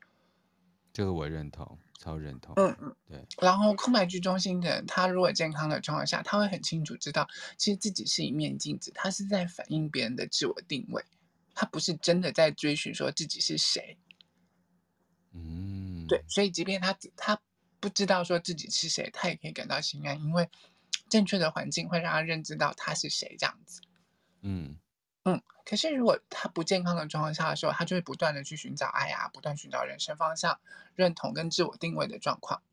这个我认同，超认同。嗯嗯，对。然后空白居中心的人，他如果健康的状况下，他会很清楚知道，其实自己是一面镜子，他是在反映别人的自我定位，他不是真的在追寻说自己是谁。嗯，对。所以，即便他他不知道说自己是谁，他也可以感到心安，因为正确的环境会让他认知到他是谁，这样子。嗯。嗯，可是如果他不健康的状况下的时候，他就会不断的去寻找爱啊，不断寻找人生方向、认同跟自我定位的状况，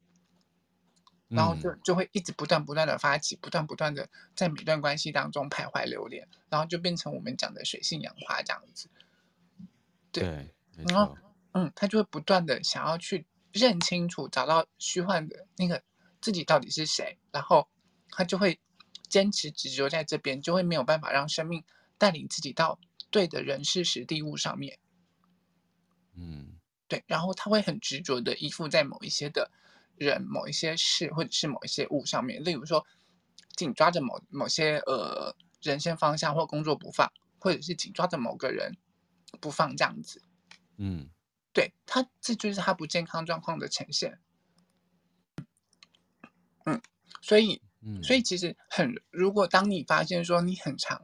然后就就会一直不断不断的发起，不断不断的在每段关系当中徘徊流连，然后就变成我们讲的水性杨花这样子。对，对然后嗯，他就会不断的想要去认清楚，找到虚幻的那个自己到底是谁，然后他就会坚持执着在这边，就会没有办法让生命。带领自己到对的人事时地物上面，嗯，对，然后他会很执着的依附在某一些的人、某一些事或者是某一些物上面，例如说紧抓着某某些呃人生方向或工作不放，或者是紧抓着某个人不放这样子，嗯，对他，这就是他不健康状况的呈现，嗯，所以，嗯，所以其实很，如果当你发现说你很长。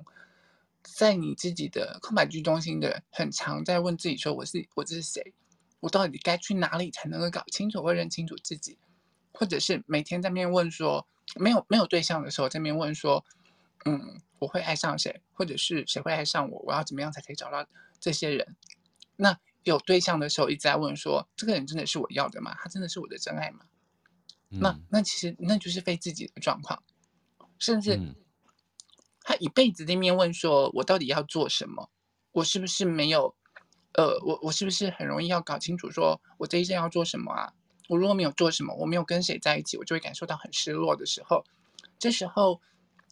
在你自己的空白居中心的人，很常在问自己说：“我是我这是谁？我到底该去哪里才能够搞清楚或认清楚自己？”或者是每天在面问说：“没有没有对象的时候，在面问说：‘嗯，我会爱上谁？或者是谁会爱上我？我要怎么样才可以找到这些人？’那有对象的时候，一直在问说：‘这个人真的是我要的吗？他真的是我的真爱吗？’嗯、那那其实那就是非自己的状况，甚至。嗯他一辈子在面问说：“我到底要做什么？我是不是没有？呃，我我是不是很容易要搞清楚说我这一生要做什么啊？我如果没有做什么，我没有跟谁在一起，我就会感受到很失落的时候，这时候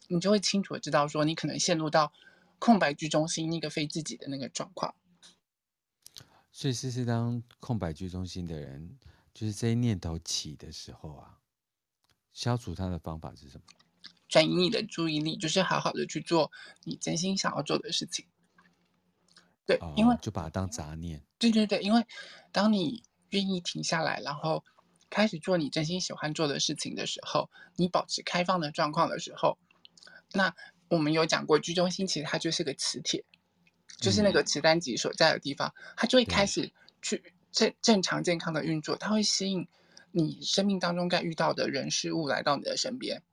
你就会清楚的知道说，你可能陷入到空白居中心那个非自己的那个状况。所以，试试当空白居中心的人，就是这些念头起的时候啊，消除它的方法是什么？转移你的注意力，就是好好的去做你真心想要做的事情。对，哦、因为就把它当杂念。对对对，因为当你愿意停下来，然后开始做你真心喜欢做的事情的时候，你保持开放的状况的时候，那我们有讲过，居中心其实它就是个磁铁，就是那个磁单极所在的地方，嗯、它就会开始去正正常健康的运作，它会吸引你生命当中该遇到的人事物来到你的身边。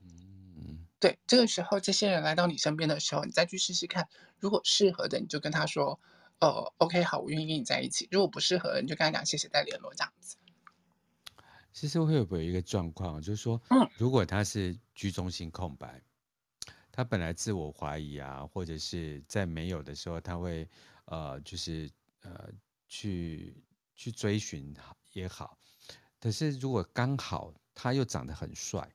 嗯，对，这个时候这些人来到你身边的时候，你再去试试看，如果适合的，你就跟他说。哦，OK，好，我愿意跟你在一起。如果不适合，你就跟他讲谢谢再联络这样子。其实会不会有一个状况，就是说，嗯，如果他是居中心空白，他本来自我怀疑啊，或者是在没有的时候，他会呃，就是呃，去去追寻也好。可是如果刚好他又长得很帅，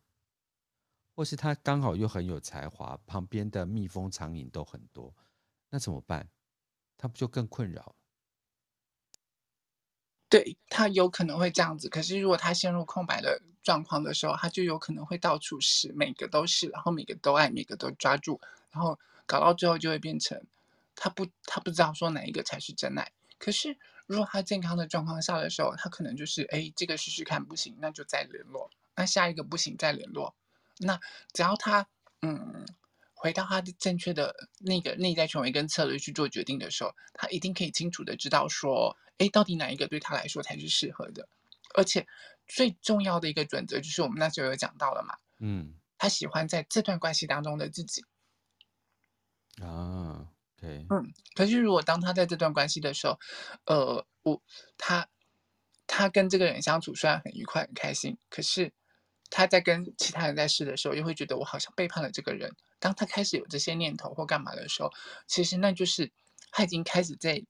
或是他刚好又很有才华，旁边的蜜蜂苍蝇都很多，那怎么办？他不就更困扰？对，他有可能会这样子。可是如果他陷入空白的状况的时候，他就有可能会到处试，每个都试，然后每个都爱，每个都抓住，然后搞到最后就会变成他不他不知道说哪一个才是真爱。可是如果他健康的状况下的时候，他可能就是哎，这个试试看不行，那就再联络；那下一个不行再联络。那只要他嗯。回到他的正确的那个内在权威跟策略去做决定的时候，他一定可以清楚的知道说，哎，到底哪一个对他来说才是适合的。而且最重要的一个准则就是我们那时候有讲到了嘛，嗯，他喜欢在这段关系当中的自己。啊，OK，嗯，可是如果当他在这段关系的时候，呃，我他他跟这个人相处虽然很愉快很开心，可是他在跟其他人在试的时候，又会觉得我好像背叛了这个人。当他开始有这些念头或干嘛的时候，其实那就是他已经开始在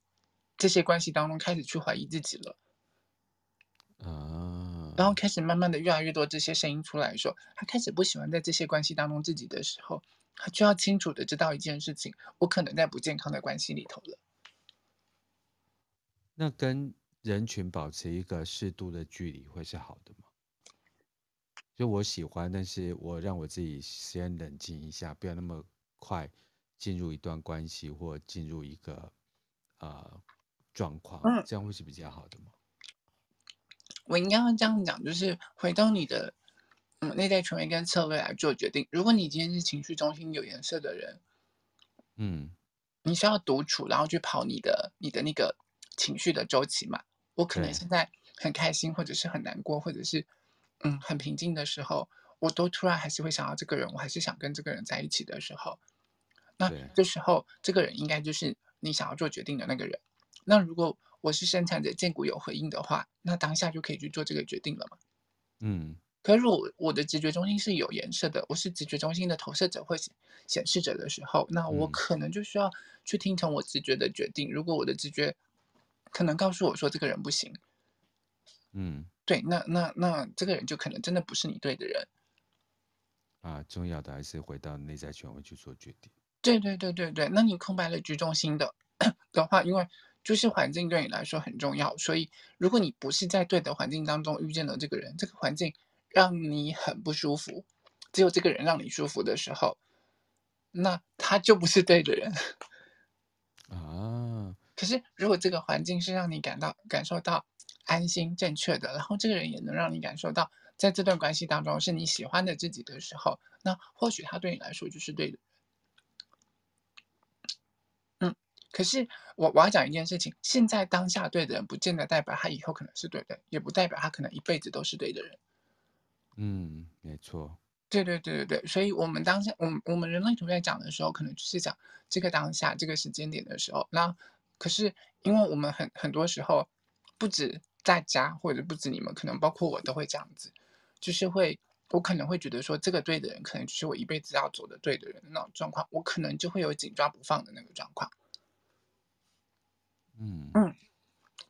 这些关系当中开始去怀疑自己了。啊，然后开始慢慢的越来越多这些声音出来说，他开始不喜欢在这些关系当中自己的时候，他就要清楚的知道一件事情：我可能在不健康的关系里头了。那跟人群保持一个适度的距离会是好的吗？就我喜欢，但是我让我自己先冷静一下，不要那么快进入一段关系或进入一个呃状况，这样会是比较好的吗？我应该要这样讲，就是回到你的嗯内在权威跟策略来做决定。如果你今天是情绪中心有颜色的人，嗯，你需要独处，然后去跑你的你的那个情绪的周期嘛。我可能现在很开心，或者是很难过，或者是。嗯，很平静的时候，我都突然还是会想到这个人，我还是想跟这个人在一起的时候，那这时候这个人应该就是你想要做决定的那个人。那如果我是生产者，见骨有回应的话，那当下就可以去做这个决定了嘛？嗯。可是如果我的直觉中心是有颜色的，我是直觉中心的投射者或显示者的时候，那我可能就需要去听从我直觉的决定。如果我的直觉可能告诉我说这个人不行，嗯。对，那那那这个人就可能真的不是你对的人啊。重要的还是回到内在权威去做决定。对对对对对，那你空白了居中心的 的话，因为就是环境对你来说很重要，所以如果你不是在对的环境当中遇见了这个人，这个环境让你很不舒服，只有这个人让你舒服的时候，那他就不是对的人啊。可是如果这个环境是让你感到感受到。安心正确的，然后这个人也能让你感受到，在这段关系当中是你喜欢的自己的时候，那或许他对你来说就是对的。嗯，可是我我要讲一件事情，现在当下对的人，不见得代表他以后可能是对的，也不代表他可能一辈子都是对的人。嗯，没错。对对对对对，所以我们当下，我们我们人类图在讲的时候，可能就是讲这个当下这个时间点的时候。那可是因为我们很很多时候不止。大家或者不止你们，可能包括我都会这样子，就是会，我可能会觉得说，这个对的人，可能就是我一辈子要走的对的人的那种状况，我可能就会有紧抓不放的那个状况。嗯嗯，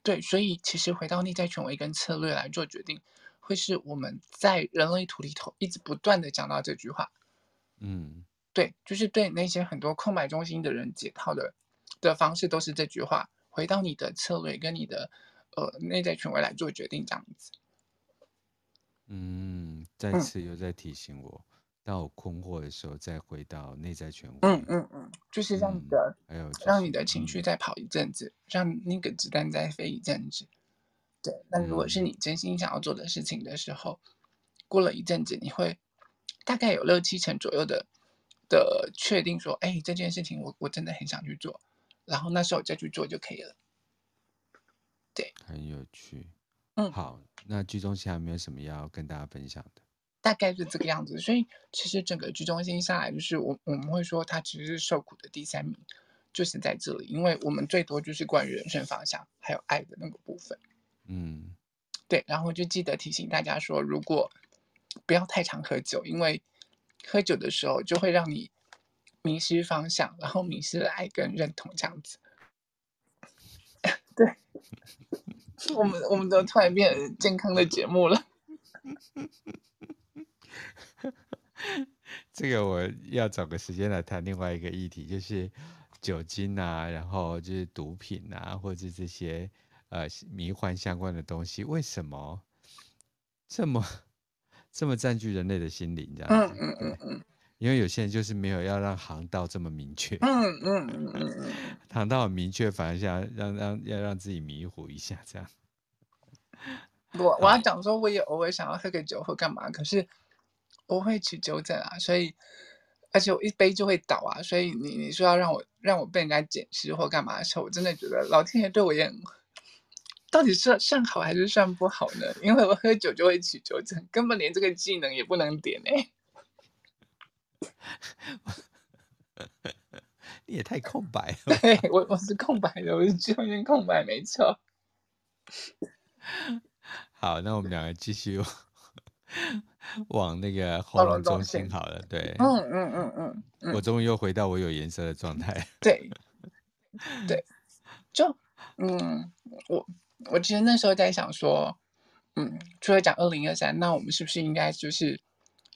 对，所以其实回到内在权威跟策略来做决定，会是我们在人类图里头一直不断的讲到这句话。嗯，对，就是对那些很多空白中心的人解套的的方式都是这句话。回到你的策略跟你的呃内在权威来做决定，这样子。嗯，再次又在提醒我，嗯、当我困惑的时候，再回到内在权威。嗯嗯嗯，就是让你的，嗯、还有、就是、让你的情绪再跑一阵子，嗯、让那个子弹再飞一阵子。对，那如果是你真心想要做的事情的时候，嗯、过了一阵子，你会大概有六七成左右的的确定说，哎，这件事情我我真的很想去做，然后那时候再去做就可以了。对，很有趣。嗯，好，那剧中心还没有什么要跟大家分享的？大概是这个样子。所以其实整个剧中心下来，就是我我们会说，它其实是受苦的第三名，就是在这里，因为我们最多就是关于人生方向还有爱的那个部分。嗯，对。然后就记得提醒大家说，如果不要太常喝酒，因为喝酒的时候就会让你迷失方向，然后迷失了爱跟认同这样子。对。我们我们都突然变成健康的节目了。这个我要找个时间来谈另外一个议题，就是酒精啊，然后就是毒品啊，或者这些呃迷幻相关的东西，为什么这么这么占据人类的心灵？这样子，嗯嗯嗯，因为有些人就是没有要让航道这么明确，嗯嗯嗯嗯，航道很明确，反而想让让要让自己迷糊一下，这样。我我要讲说，我也偶尔想要喝个酒或干嘛，可是我会去纠正啊，所以而且我一杯就会倒啊，所以你你说要让我让我被人家检视或干嘛的时候，我真的觉得老天爷对我也很，到底是算好还是算不好呢？因为我喝酒就会起酒疹，根本连这个技能也不能点哎、欸，你也太空白了，对我我是空白的，我是中间空白，没错。好，那我们两个继续往 那个喉咙中心好了。对，嗯嗯嗯嗯，我终于又回到我有颜色的状态。对，对，就嗯，我我其实那时候在想说，嗯，除了讲二零二三，那我们是不是应该就是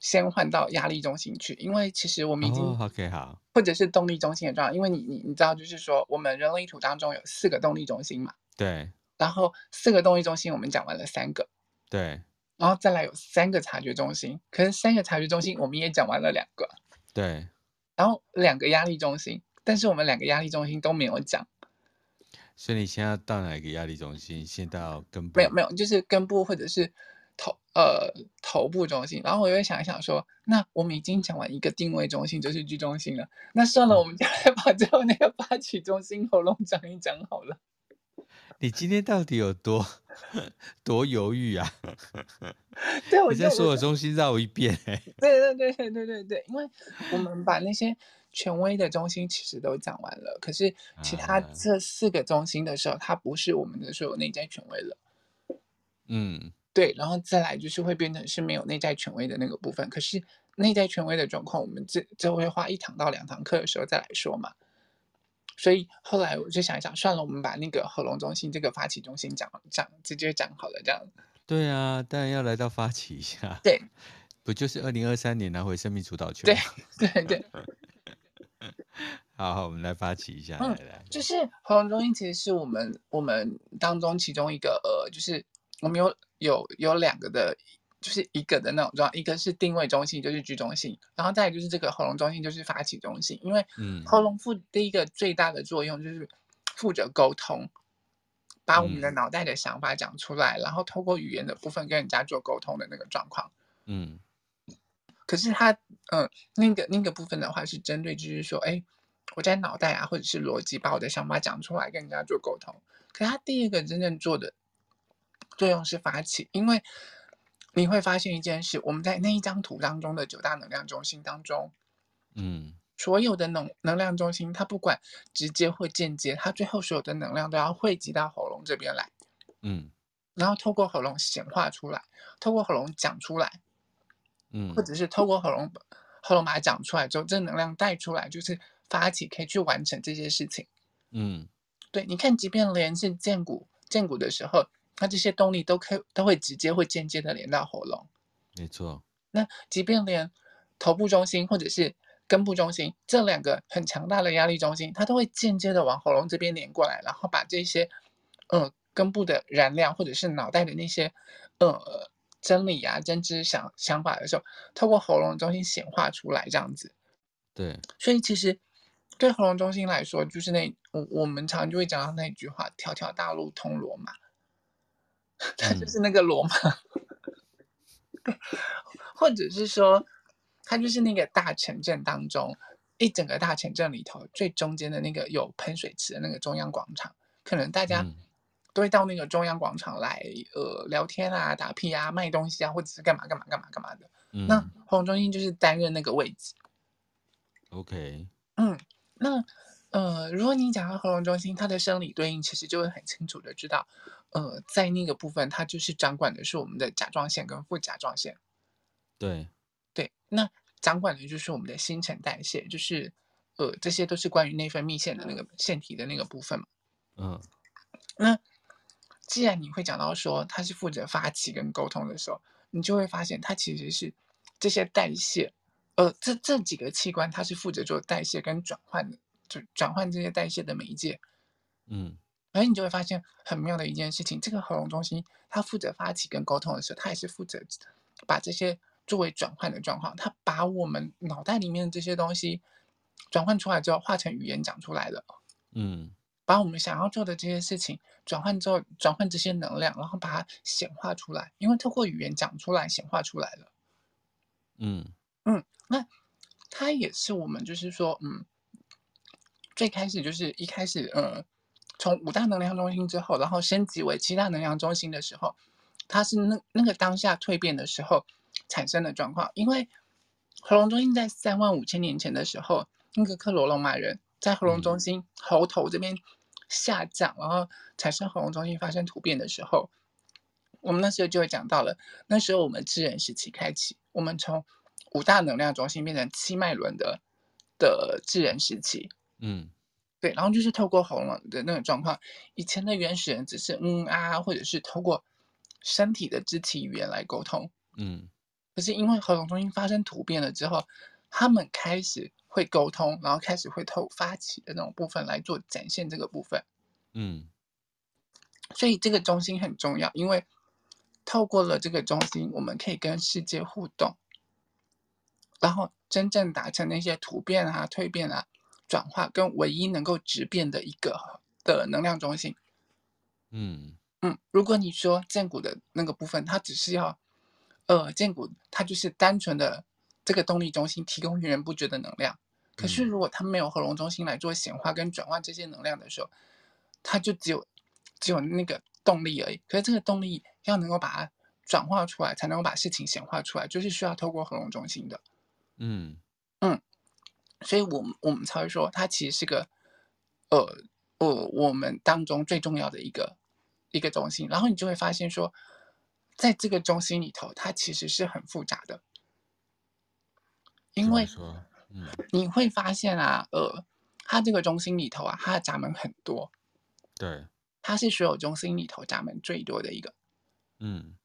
先换到压力中心去？因为其实我们已经、哦、OK 好，或者是动力中心的状态，因为你你你知道，就是说我们人类图当中有四个动力中心嘛。对。然后四个动力中心我们讲完了三个，对，然后再来有三个察觉中心，可是三个察觉中心我们也讲完了两个，对，然后两个压力中心，但是我们两个压力中心都没有讲，所以你现在到哪一个压力中心？先到根部？没有没有，就是根部或者是头呃头部中心。然后我又想一想说，那我们已经讲完一个定位中心，就是居中心了，那算了，嗯、我们就来把最后那个发起中心喉咙讲一讲好了。你今天到底有多多犹豫啊？对，我你在所有中心绕一遍，欸。对对对对对对对，因为我们把那些权威的中心其实都讲完了，可是其他这四个中心的时候，它不是我们的所有内在权威了。嗯，对，然后再来就是会变成是没有内在权威的那个部分。可是内在权威的状况，我们这这会花一堂到两堂课的时候再来说嘛。所以后来我就想一想，算了，我们把那个喉咙中心这个发起中心讲讲直接讲好了，这样。对啊，当然要来到发起一下。对，不就是二零二三年拿回生命主导权吗？对对对。好好，我们来发起一下。嗯，来来就是喉咙中心其实是我们我们当中其中一个呃，就是我们有有有两个的。就是一个的那种状，一个是定位中心，就是居中心，然后再来就是这个喉咙中心，就是发起中心。因为喉咙负第一个最大的作用就是负责沟通，把我们的脑袋的想法讲出来，嗯、然后透过语言的部分跟人家做沟通的那个状况。嗯，可是他，嗯、呃，那个那个部分的话是针对，就是说，哎，我在脑袋啊，或者是逻辑，把我的想法讲出来跟人家做沟通。可他第一个真正做的作用是发起，因为。你会发现一件事，我们在那一张图当中的九大能量中心当中，嗯，所有的能能量中心，它不管直接或间接，它最后所有的能量都要汇集到喉咙这边来，嗯，然后透过喉咙显化出来，透过喉咙讲出来，嗯，或者是透过喉咙喉咙把它讲出来之后，这能量带出来，就是发起可以去完成这些事情，嗯，对，你看，即便连是荐骨荐骨的时候，它这些动力都可以都会直接会间接的连到喉咙。没错。那即便连头部中心或者是根部中心这两个很强大的压力中心，它都会间接的往喉咙这边连过来，然后把这些呃根部的燃料或者是脑袋的那些呃真理啊、真知想想法的时候，透过喉咙中心显化出来，这样子。对。所以其实对喉咙中心来说，就是那我我们常常就会讲到那句话：“条条大路通罗马。” 它就是那个罗马。嗯、或者是说。它就是那个大城镇当中，一整个大城镇里头最中间的那个有喷水池的那个中央广场，可能大家都会到那个中央广场来，呃，聊天啊、打屁啊、卖东西啊，或者是干嘛干嘛干嘛干嘛的。嗯、那喉咙中心就是担任那个位置。OK。嗯，那呃，如果你讲到喉咙中心，它的生理对应其实就会很清楚的知道，呃，在那个部分，它就是掌管的是我们的甲状腺跟副甲状腺。对。对，那掌管的就是我们的新陈代谢，就是呃，这些都是关于内分泌腺的那个腺体的那个部分嘛。嗯，那既然你会讲到说它是负责发起跟沟通的时候，你就会发现它其实是这些代谢，呃，这这几个器官它是负责做代谢跟转换的，就转换这些代谢的媒介。嗯，而你就会发现很妙的一件事情，这个喉咙中心它负责发起跟沟通的时候，它也是负责把这些。作为转换的状况，它把我们脑袋里面的这些东西转换出来之后，化成语言讲出来了。嗯，把我们想要做的这些事情转换之后，转换这些能量，然后把它显化出来。因为透过语言讲出来，显化出来了。嗯嗯，那它也是我们就是说，嗯，最开始就是一开始，嗯，从五大能量中心之后，然后升级为七大能量中心的时候，它是那那个当下蜕变的时候。产生的状况，因为喉咙中心在三万五千年前的时候，那个克罗罗马人在喉咙中心、嗯、喉头这边下降，然后产生喉咙中心发生突变的时候，我们那时候就会讲到了。那时候我们智人时期开启，我们从五大能量中心变成七脉轮的的智人时期。嗯，对，然后就是透过喉咙的那种状况，以前的原始人只是嗯啊，或者是透过身体的肢体语言来沟通。嗯。可是因为喉咙中心发生突变了之后，他们开始会沟通，然后开始会透发起的那种部分来做展现这个部分。嗯，所以这个中心很重要，因为透过了这个中心，我们可以跟世界互动，然后真正达成那些突变啊、蜕变啊、转化，跟唯一能够质变的一个的能量中心。嗯嗯，如果你说建骨的那个部分，它只是要。呃，建骨它就是单纯的这个动力中心，提供源源不绝的能量。可是如果它没有合龙中心来做显化跟转化这些能量的时候，它就只有只有那个动力而已。可是这个动力要能够把它转化出来，才能够把事情显化出来，就是需要透过合龙中心的。嗯嗯，所以我们我们才会说，它其实是个呃呃我们当中最重要的一个一个中心。然后你就会发现说。在这个中心里头，它其实是很复杂的，因为你会发现啊，呃，它这个中心里头啊，它的闸门很多，对，它是所有中心里头闸门最多的一个，嗯，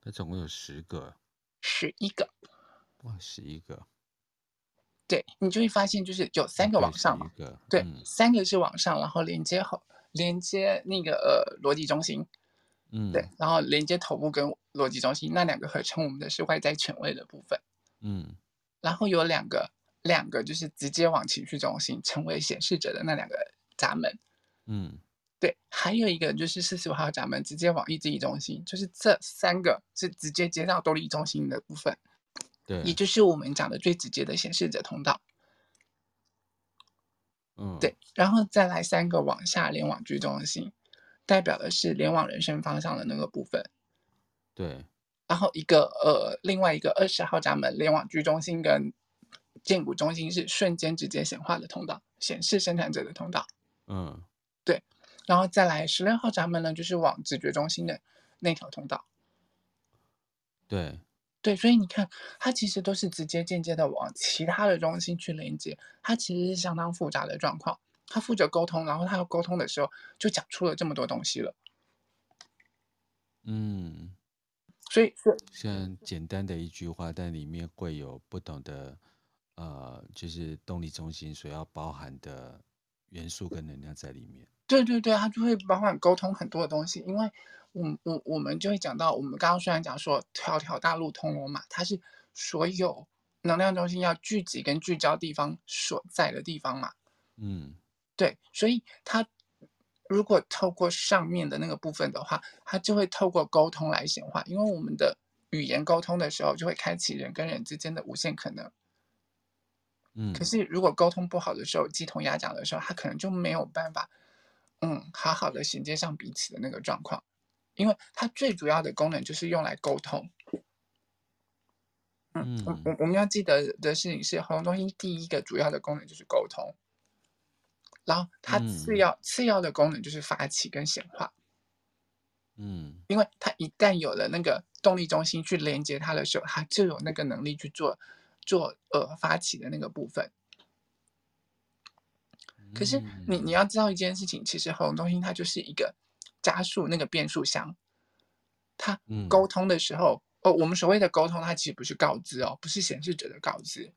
它总共有十个，十一个，哇，十一个，对，你就会发现就是有三个往上嘛，对，三个是往上，然后连接后连接那个呃逻辑中心。嗯，对，然后连接头部跟逻辑中心那两个合称我们的是外在权威的部分。嗯，然后有两个，两个就是直接往情绪中心成为显示者的那两个闸门。嗯，对，还有一个就是四十五号闸门直接往意志力中心，就是这三个是直接接到动力中心的部分。对，也就是我们讲的最直接的显示者通道。嗯，对，然后再来三个往下联网居中心。代表的是联网人生方向的那个部分，对。然后一个呃，另外一个二十号闸门联网居中心跟建股中心是瞬间直接显化的通道，显示生产者的通道。嗯，对。然后再来十六号闸门呢，就是往直觉中心的那条通道。对，对。所以你看，它其实都是直接间接的往其他的中心去连接，它其实是相当复杂的状况。他负责沟通，然后他要沟通的时候就讲出了这么多东西了。嗯，所以是像简单的一句话，但里面会有不同的呃，就是动力中心所要包含的元素跟能量在里面。对对对，他就会包含沟通很多的东西，因为我我我们就会讲到，我们刚刚虽然讲说条条大路通罗马，它是所有能量中心要聚集跟聚焦地方所在的地方嘛。嗯，对，所以它。如果透过上面的那个部分的话，它就会透过沟通来显化，因为我们的语言沟通的时候，就会开启人跟人之间的无限可能。嗯，可是如果沟通不好的时候，鸡同鸭讲的时候，他可能就没有办法，嗯，好好的衔接上彼此的那个状况，因为它最主要的功能就是用来沟通。嗯，我我我们要记得的事情是，喉咙中心第一个主要的功能就是沟通。然后它次要、嗯、次要的功能就是发起跟显化，嗯，因为它一旦有了那个动力中心去连接它的时候，它就有那个能力去做做呃发起的那个部分。可是你你要知道一件事情，其实喉咙中心它就是一个加速那个变速箱，它沟通的时候，哦，我们所谓的沟通，它其实不是告知哦，不是显示者的告知，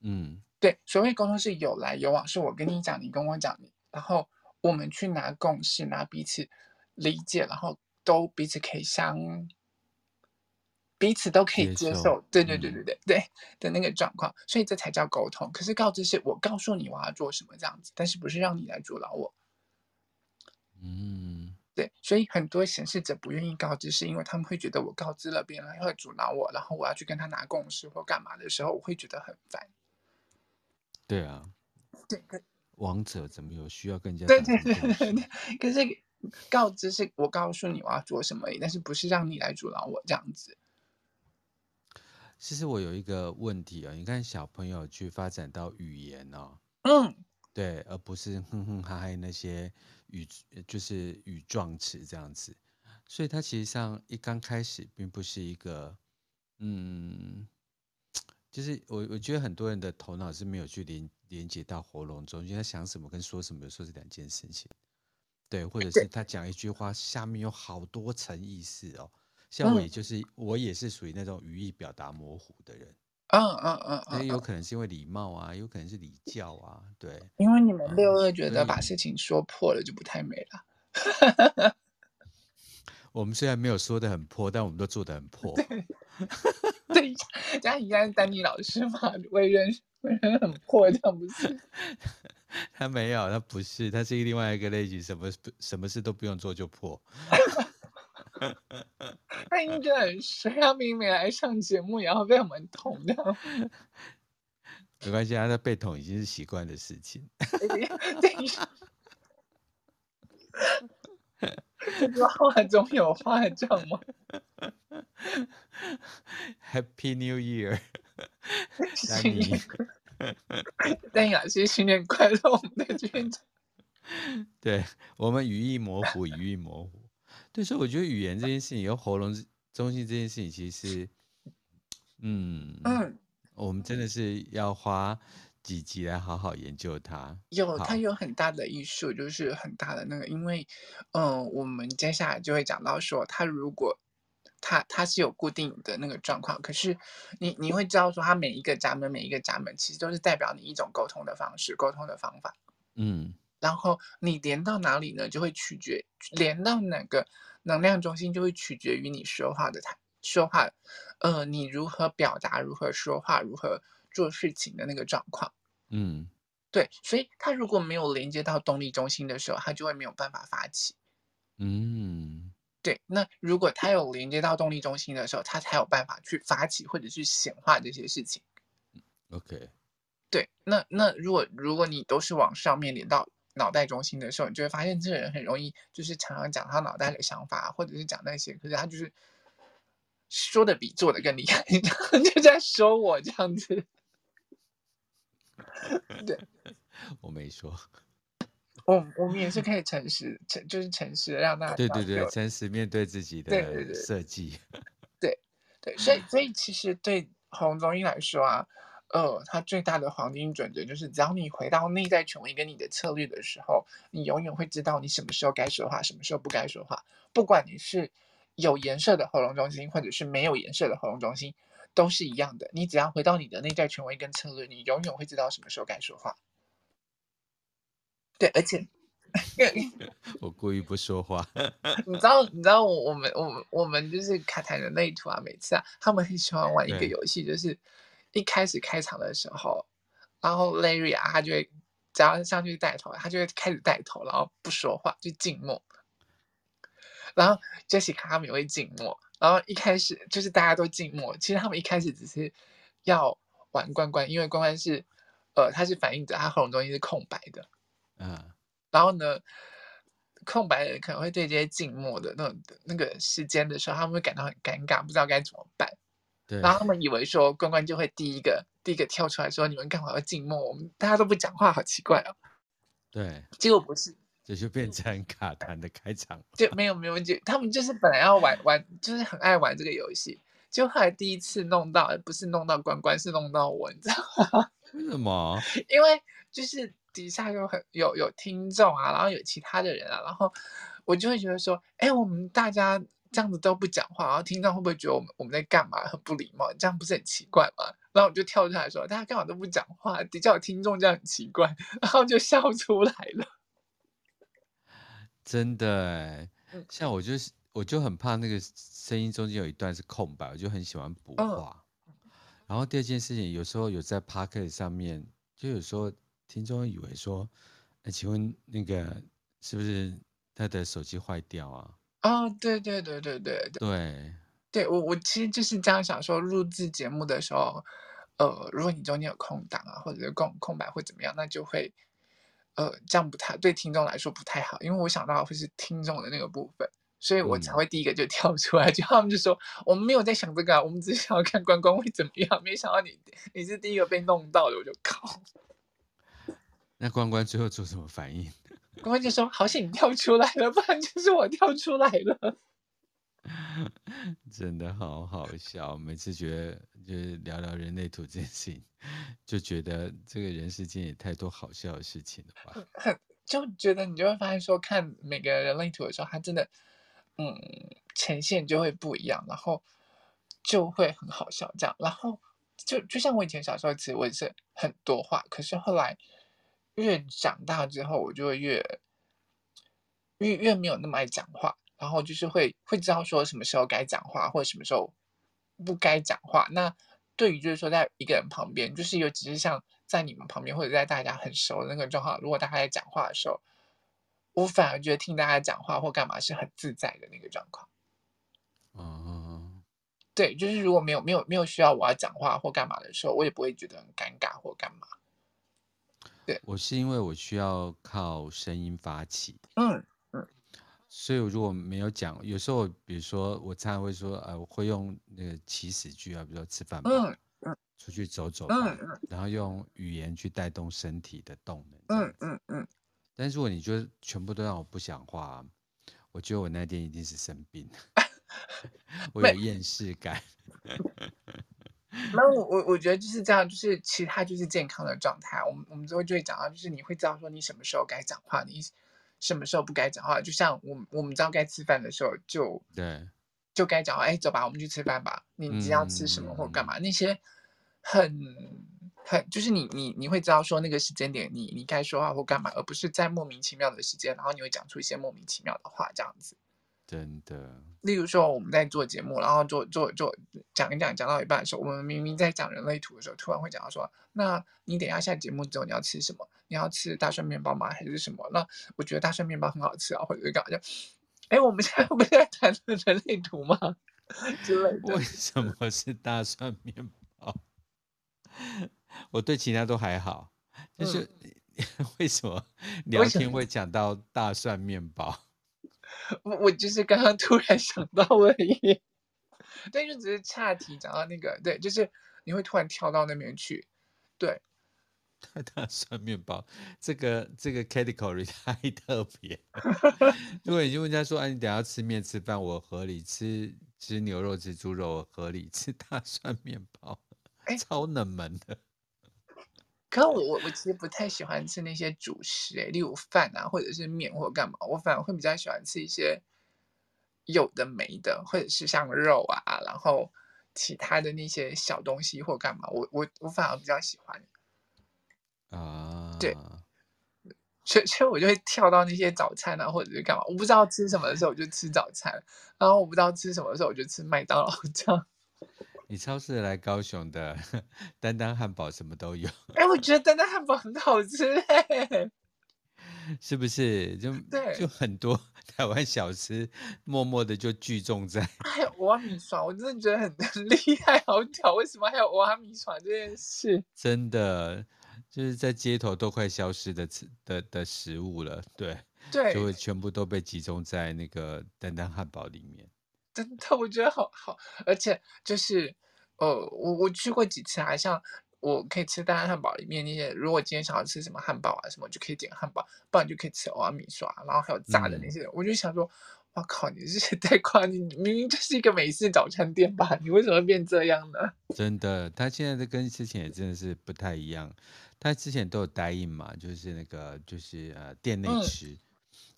嗯。对，所谓沟通是有来有往，是我跟你讲，你跟我讲，然后我们去拿共识，拿彼此理解，然后都彼此可以相，彼此都可以接受，对对对对对、嗯、对的那个状况，所以这才叫沟通。可是告知是我告诉你我要做什么这样子，但是不是让你来阻挠我。嗯，对，所以很多显示者不愿意告知，是因为他们会觉得我告知了别人会阻挠我，然后我要去跟他拿共识或干嘛的时候，我会觉得很烦。对啊，对，王者怎么有需要更加对对对对对？可是告知是我告诉你我要做什么，但是不是让你来阻挠我这样子。其实我有一个问题哦，你看小朋友去发展到语言哦，嗯，对，而不是哼哼哈哈那些语就是语状词这样子，所以他其实上一刚开始并不是一个嗯。就是我，我觉得很多人的头脑是没有去连连接到喉咙中，因为他想什么跟说什么有时候是两件事情，对，或者是他讲一句话下面有好多层意思哦。像我，也就是、嗯、我也是属于那种语义表达模糊的人，嗯嗯嗯，那有可能是因为礼貌啊，有可能是礼教啊，对。因为你们六二觉得把事情说破了就不太美了。我们虽然没有说的很破，但我们都做的很破。对，佳怡现在是丹尼老师嘛，为人为人很破，这样不是？他没有，他不是，他是另外一个类型，什么什么事都不用做就破。他应该很衰，他明明来上节目，然后被我们捅掉。没关系他的被捅已经是习惯的事情。等一下。这句话中有话这样吗？Happy New Year，新年快乐！丹雅是新年快乐，我们的院长。对我们语义模糊，语义模糊。对，所以我觉得语言这件事情，有喉咙中心这件事情，其实，嗯嗯，我们真的是要花。几集来好好研究它。有，它有很大的艺术，就是很大的那个，因为，嗯、呃，我们接下来就会讲到说，它如果它它是有固定的那个状况，可是你你会知道说，它每一个闸门每一个闸门其实都是代表你一种沟通的方式，沟通的方法。嗯，然后你连到哪里呢，就会取决连到哪个能量中心，就会取决于你说话的态说话，呃，你如何表达，如何说话，如何做事情的那个状况。嗯，对，所以他如果没有连接到动力中心的时候，他就会没有办法发起。嗯，对。那如果他有连接到动力中心的时候，他才有办法去发起或者去显化这些事情。OK。对，那那如果如果你都是往上面连到脑袋中心的时候，你就会发现这个人很容易就是常常讲他脑袋的想法，或者是讲那些，可是他就是说的比做的更厉害，就在说我这样子。对，我没说。我我们也是可以诚实，诚就是诚实的让大家对对对，诚实面对自己的设计。对对，所以所以其实对喉咙中心来说啊，呃，它最大的黄金准则就是，只要你回到内在权威跟你的策略的时候，你永远会知道你什么时候该说话，什么时候不该说话。不管你是有颜色的喉咙中心，或者是没有颜色的喉咙中心，都是一样的。你只要回到你的内在权威跟策略，你永远会知道什么时候该说话。对，而且 我故意不说话。你知道，你知道我我们我们我们就是卡坦人类图啊，每次啊，他们很喜欢玩一个游戏，就是。一开始开场的时候，然后 Larry 啊，他就会只要上去带头，他就会开始带头，然后不说话，就静默。然后 Jessica 他们也会静默。然后一开始就是大家都静默，其实他们一开始只是要玩关关，因为关关是呃，他是反映者，他喉咙中心是空白的。嗯。然后呢，空白的人可能会对这些静默的那种那个时间的时候，他们会感到很尴尬，不知道该怎么办。对然后他们以为说关关就会第一个第一个跳出来说，你们干嘛要静默？我们大家都不讲话，好奇怪哦。对，结果不是，这就变成卡弹的开场。就没有没有，就他们就是本来要玩玩，就是很爱玩这个游戏，就后来第一次弄到，不是弄到关关，是弄到我，你知道吗？为什么？因为就是底下有很有有听众啊，然后有其他的人啊，然后我就会觉得说，哎，我们大家。这样子都不讲话，然后听众会不会觉得我们我们在干嘛，很不礼貌？这样不是很奇怪吗？然后我就跳出来说：“大家干嘛都不讲话？底下有听众，这样很奇怪。”然后就笑出来了。真的，像我就是，我就很怕那个声音中间有一段是空白，我就很喜欢补话。嗯、然后第二件事情，有时候有在 Podcast 上面，就有时候听众以为说：“哎，请问那个是不是他的手机坏掉啊？”哦，对对对对对对，对我我其实就是这样想说，录制节目的时候，呃，如果你中间有空档啊，或者是空空白或怎么样，那就会，呃，这样不太对听众来说不太好，因为我想到会是听众的那个部分，所以我才会第一个就 跳出来，就、嗯、他们就说我们没有在想这个啊，我们只是想要看关关会怎么样，没想到你你是第一个被弄到的，我就靠。那关关最后做什么反应？关关就说：“好险你跳出来了，不然就是我跳出来了。”真的好好笑，每次觉得就是聊聊人类图这件事情，就觉得这个人世间也太多好笑的事情了吧？就觉得你就会发现说，看每个人类图的时候，他真的，嗯，呈现就会不一样，然后就会很好笑这样。然后就就像我以前小时候，其实我也是很多话，可是后来。越长大之后，我就会越越越没有那么爱讲话，然后就是会会知道说什么时候该讲话，或者什么时候不该讲话。那对于就是说，在一个人旁边，就是尤其是像在你们旁边，或者在大家很熟的那个状况，如果大家在讲话的时候，我反而觉得听大家讲话或干嘛是很自在的那个状况。嗯，对，就是如果没有没有没有需要我要讲话或干嘛的时候，我也不会觉得很尴尬或干嘛。对，我是因为我需要靠声音发起，嗯嗯，所以我如果没有讲，有时候比如说我常常会说，呃，我会用那个祈使句啊，比如说吃饭吧，嗯嗯，出去走走，嗯嗯，然后用语言去带动身体的动能，嗯嗯嗯。但如果你就全部都让我不讲话，我觉得我那天一定是生病 我有厌世感。那我我我觉得就是这样，就是其他就是健康的状态。我们我们之后就会讲到，就是你会知道说你什么时候该讲话，你什么时候不该讲话。就像我们我们知道该吃饭的时候就，对，就该讲话。哎，走吧，我们去吃饭吧。你只要吃什么或干嘛，嗯、那些很很就是你你你会知道说那个时间点你你该说话或干嘛，而不是在莫名其妙的时间，然后你会讲出一些莫名其妙的话这样子。真的，例如说我们在做节目，然后做做做讲一讲，讲到一半的时候，我们明明在讲人类图的时候，突然会讲到说，那你等一下下节目之后你要吃什么？你要吃大蒜面包吗？还是什么？那我觉得大蒜面包很好吃啊，或者是干嘛？就，哎，我们现在 不是在谈论人类图吗？之类的。为什么是大蒜面包？我对其他都还好，就是、嗯、为什么聊天会讲到大蒜面包？我我就是刚刚突然想到而已，但，就只是岔题讲到那个，对，就是你会突然跳到那边去，对。大蒜面包这个这个 category 太特别，如果你就问他说，哎、啊，你等下吃面吃饭，我合理吃吃牛肉吃猪肉，我合理吃大蒜面包，超冷门的。可我我我其实不太喜欢吃那些主食，哎，例如饭啊，或者是面或者干嘛，我反而会比较喜欢吃一些有的没的，或者是像肉啊，然后其他的那些小东西或干嘛，我我我反而比较喜欢。啊，对，所以所以我就会跳到那些早餐啊，或者是干嘛，我不知道吃什么的时候我就吃早餐，然后我不知道吃什么的时候我就吃麦当劳这样。你超市来高雄的 丹丹汉堡什么都有。哎，我觉得丹丹汉堡很好吃哎，是不是？就 对，就很多台湾小吃默默的就聚众在。还有蚵仔米刷，我真的觉得很很厉害，好屌！为什么还有蚵仔米刷这件事？真的就是在街头都快消失的吃的的食物了，对对，就会全部都被集中在那个丹丹汉堡里面。真的，我觉得好好，而且就是，呃，我我去过几次啊，像我可以吃丹丹汉堡里面那些，如果今天想要吃什么汉堡啊什么，就可以点汉堡，不然就可以吃蚵仔米刷，然后还有炸的那些，嗯、我就想说，我靠，你这是太夸张，你明明就是一个美式早餐店吧，你为什么会变这样呢？真的，他现在的跟之前也真的是不太一样，他之前都有 dine in 嘛，就是那个就是呃店内吃，嗯、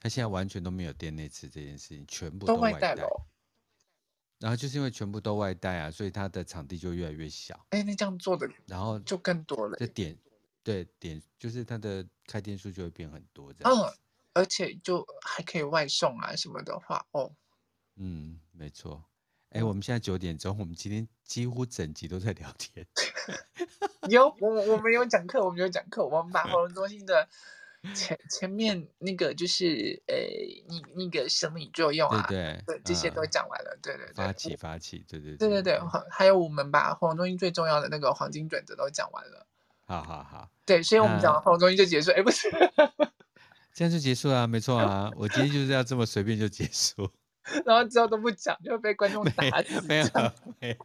他现在完全都没有店内吃这件事情，全部都外带。然后就是因为全部都外带啊，所以它的场地就越来越小。哎，那这样做的，然后就更多了。这点，对点，就是它的开店数就会变很多这样。嗯，而且就还可以外送啊什么的话，哦。嗯，没错。哎，我们现在九点钟，我们今天几乎整集都在聊天。有我我们有讲课，我们有讲课，我们把 活动中心的。前前面那个就是呃，你那个生理作用啊，对对，这些都讲完了，对对对，发起发起，对对对对对，还有我们把活动中心最重要的那个黄金准则都讲完了，好好好，对，所以我们讲活动中心就结束，哎，不是，这样就结束了，没错啊，我今天就是要这么随便就结束，然后之后都不讲，就会被观众打死，没有没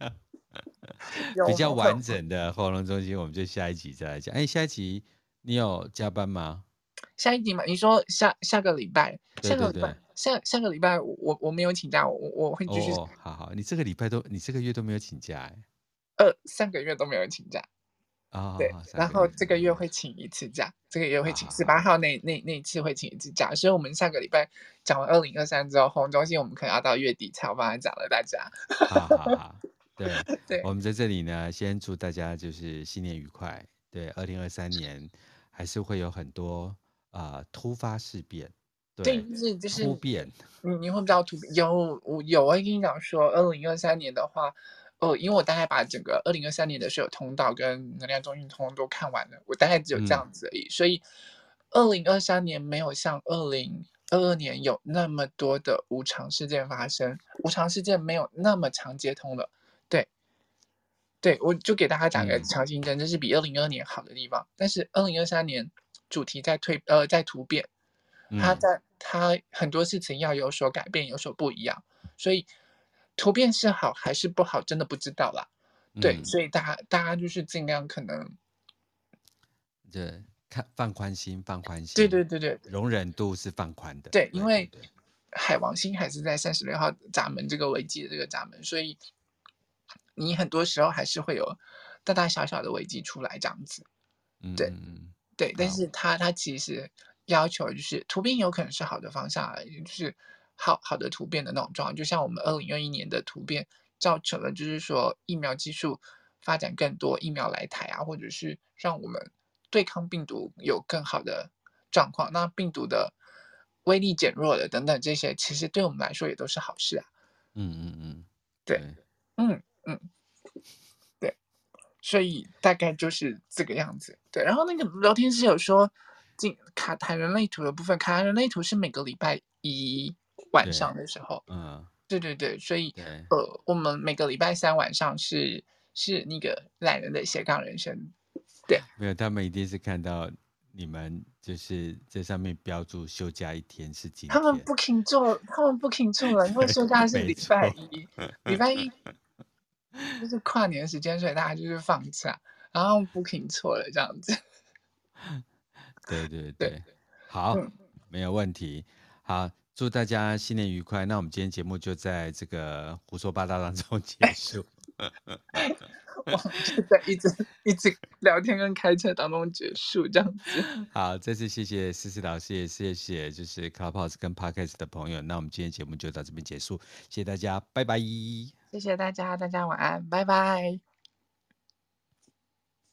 有，比较完整的活动中心，我们就下一集再来讲，哎，下一集你有加班吗？下一集嘛，你说下下个礼拜，下个礼拜，下下个礼拜我我没有请假，我我会继续。哦，好好，你这个礼拜都，你这个月都没有请假哎。呃，上个月都没有请假。啊，对，然后这个月会请一次假，这个月会请十八号那那那一次会请一次假，所以我们下个礼拜讲完二零二三之后，活动中心我们可能要到月底才有办法讲了，大家。好好好，对对，我们在这里呢，先祝大家就是新年愉快。对，二零二三年还是会有很多。啊、呃，突发事变，对，就是就是突变，你你会不知道突变有我有我跟你讲说，二零二三年的话，哦，因为我大概把整个二零二三年的所有通道跟能量中心通通都看完了，我大概只有这样子而已，嗯、所以二零二三年没有像二零二二年有那么多的无常事件发生，无常事件没有那么常接通了，对，对我就给大家打个强心针，这、嗯、是比二零二二年好的地方，但是二零二三年。主题在蜕呃在突变，它在它很多事情要有所改变，有所不一样，所以突变是好还是不好，真的不知道啦。嗯、对，所以大家大家就是尽量可能，对，看放宽心，放宽心。对对对对，容忍度是放宽的。对，因为海王星还是在三十六号闸门这个危机的这个闸门，所以你很多时候还是会有大大小小的危机出来这样子。对。嗯对，但是它它其实要求就是突变有可能是好的方向，就是好好的突变的那种状况，就像我们二零二一年的突变造成了，就是说疫苗技术发展更多，疫苗来台啊，或者是让我们对抗病毒有更好的状况，那病毒的威力减弱了等等这些，其实对我们来说也都是好事啊。嗯嗯嗯，对，嗯嗯。所以大概就是这个样子，对。然后那个聊天室有说，进卡谈人类图的部分，卡台人类图是每个礼拜一晚上的时候，嗯，对对对。所以呃，我们每个礼拜三晚上是是那个懒人的斜杠人生，对。没有，他们一定是看到你们就是在上面标注休假一天是几天，他们不肯做，他们不肯做了，因为休假是礼拜一，礼拜一。就是跨年时间，所以大家就是放假，然后 booking 错了这样子。对对对，对好，嗯、没有问题。好，祝大家新年愉快。那我们今天节目就在这个胡说八道当中结束。我就在一直一直聊天跟开车当中结束这样子。好，再次谢谢思思老师，也谢谢就是 Clubhouse 跟 Podcast 的朋友。那我们今天节目就到这边结束，谢谢大家，拜拜。谢谢大家，大家晚安，拜拜。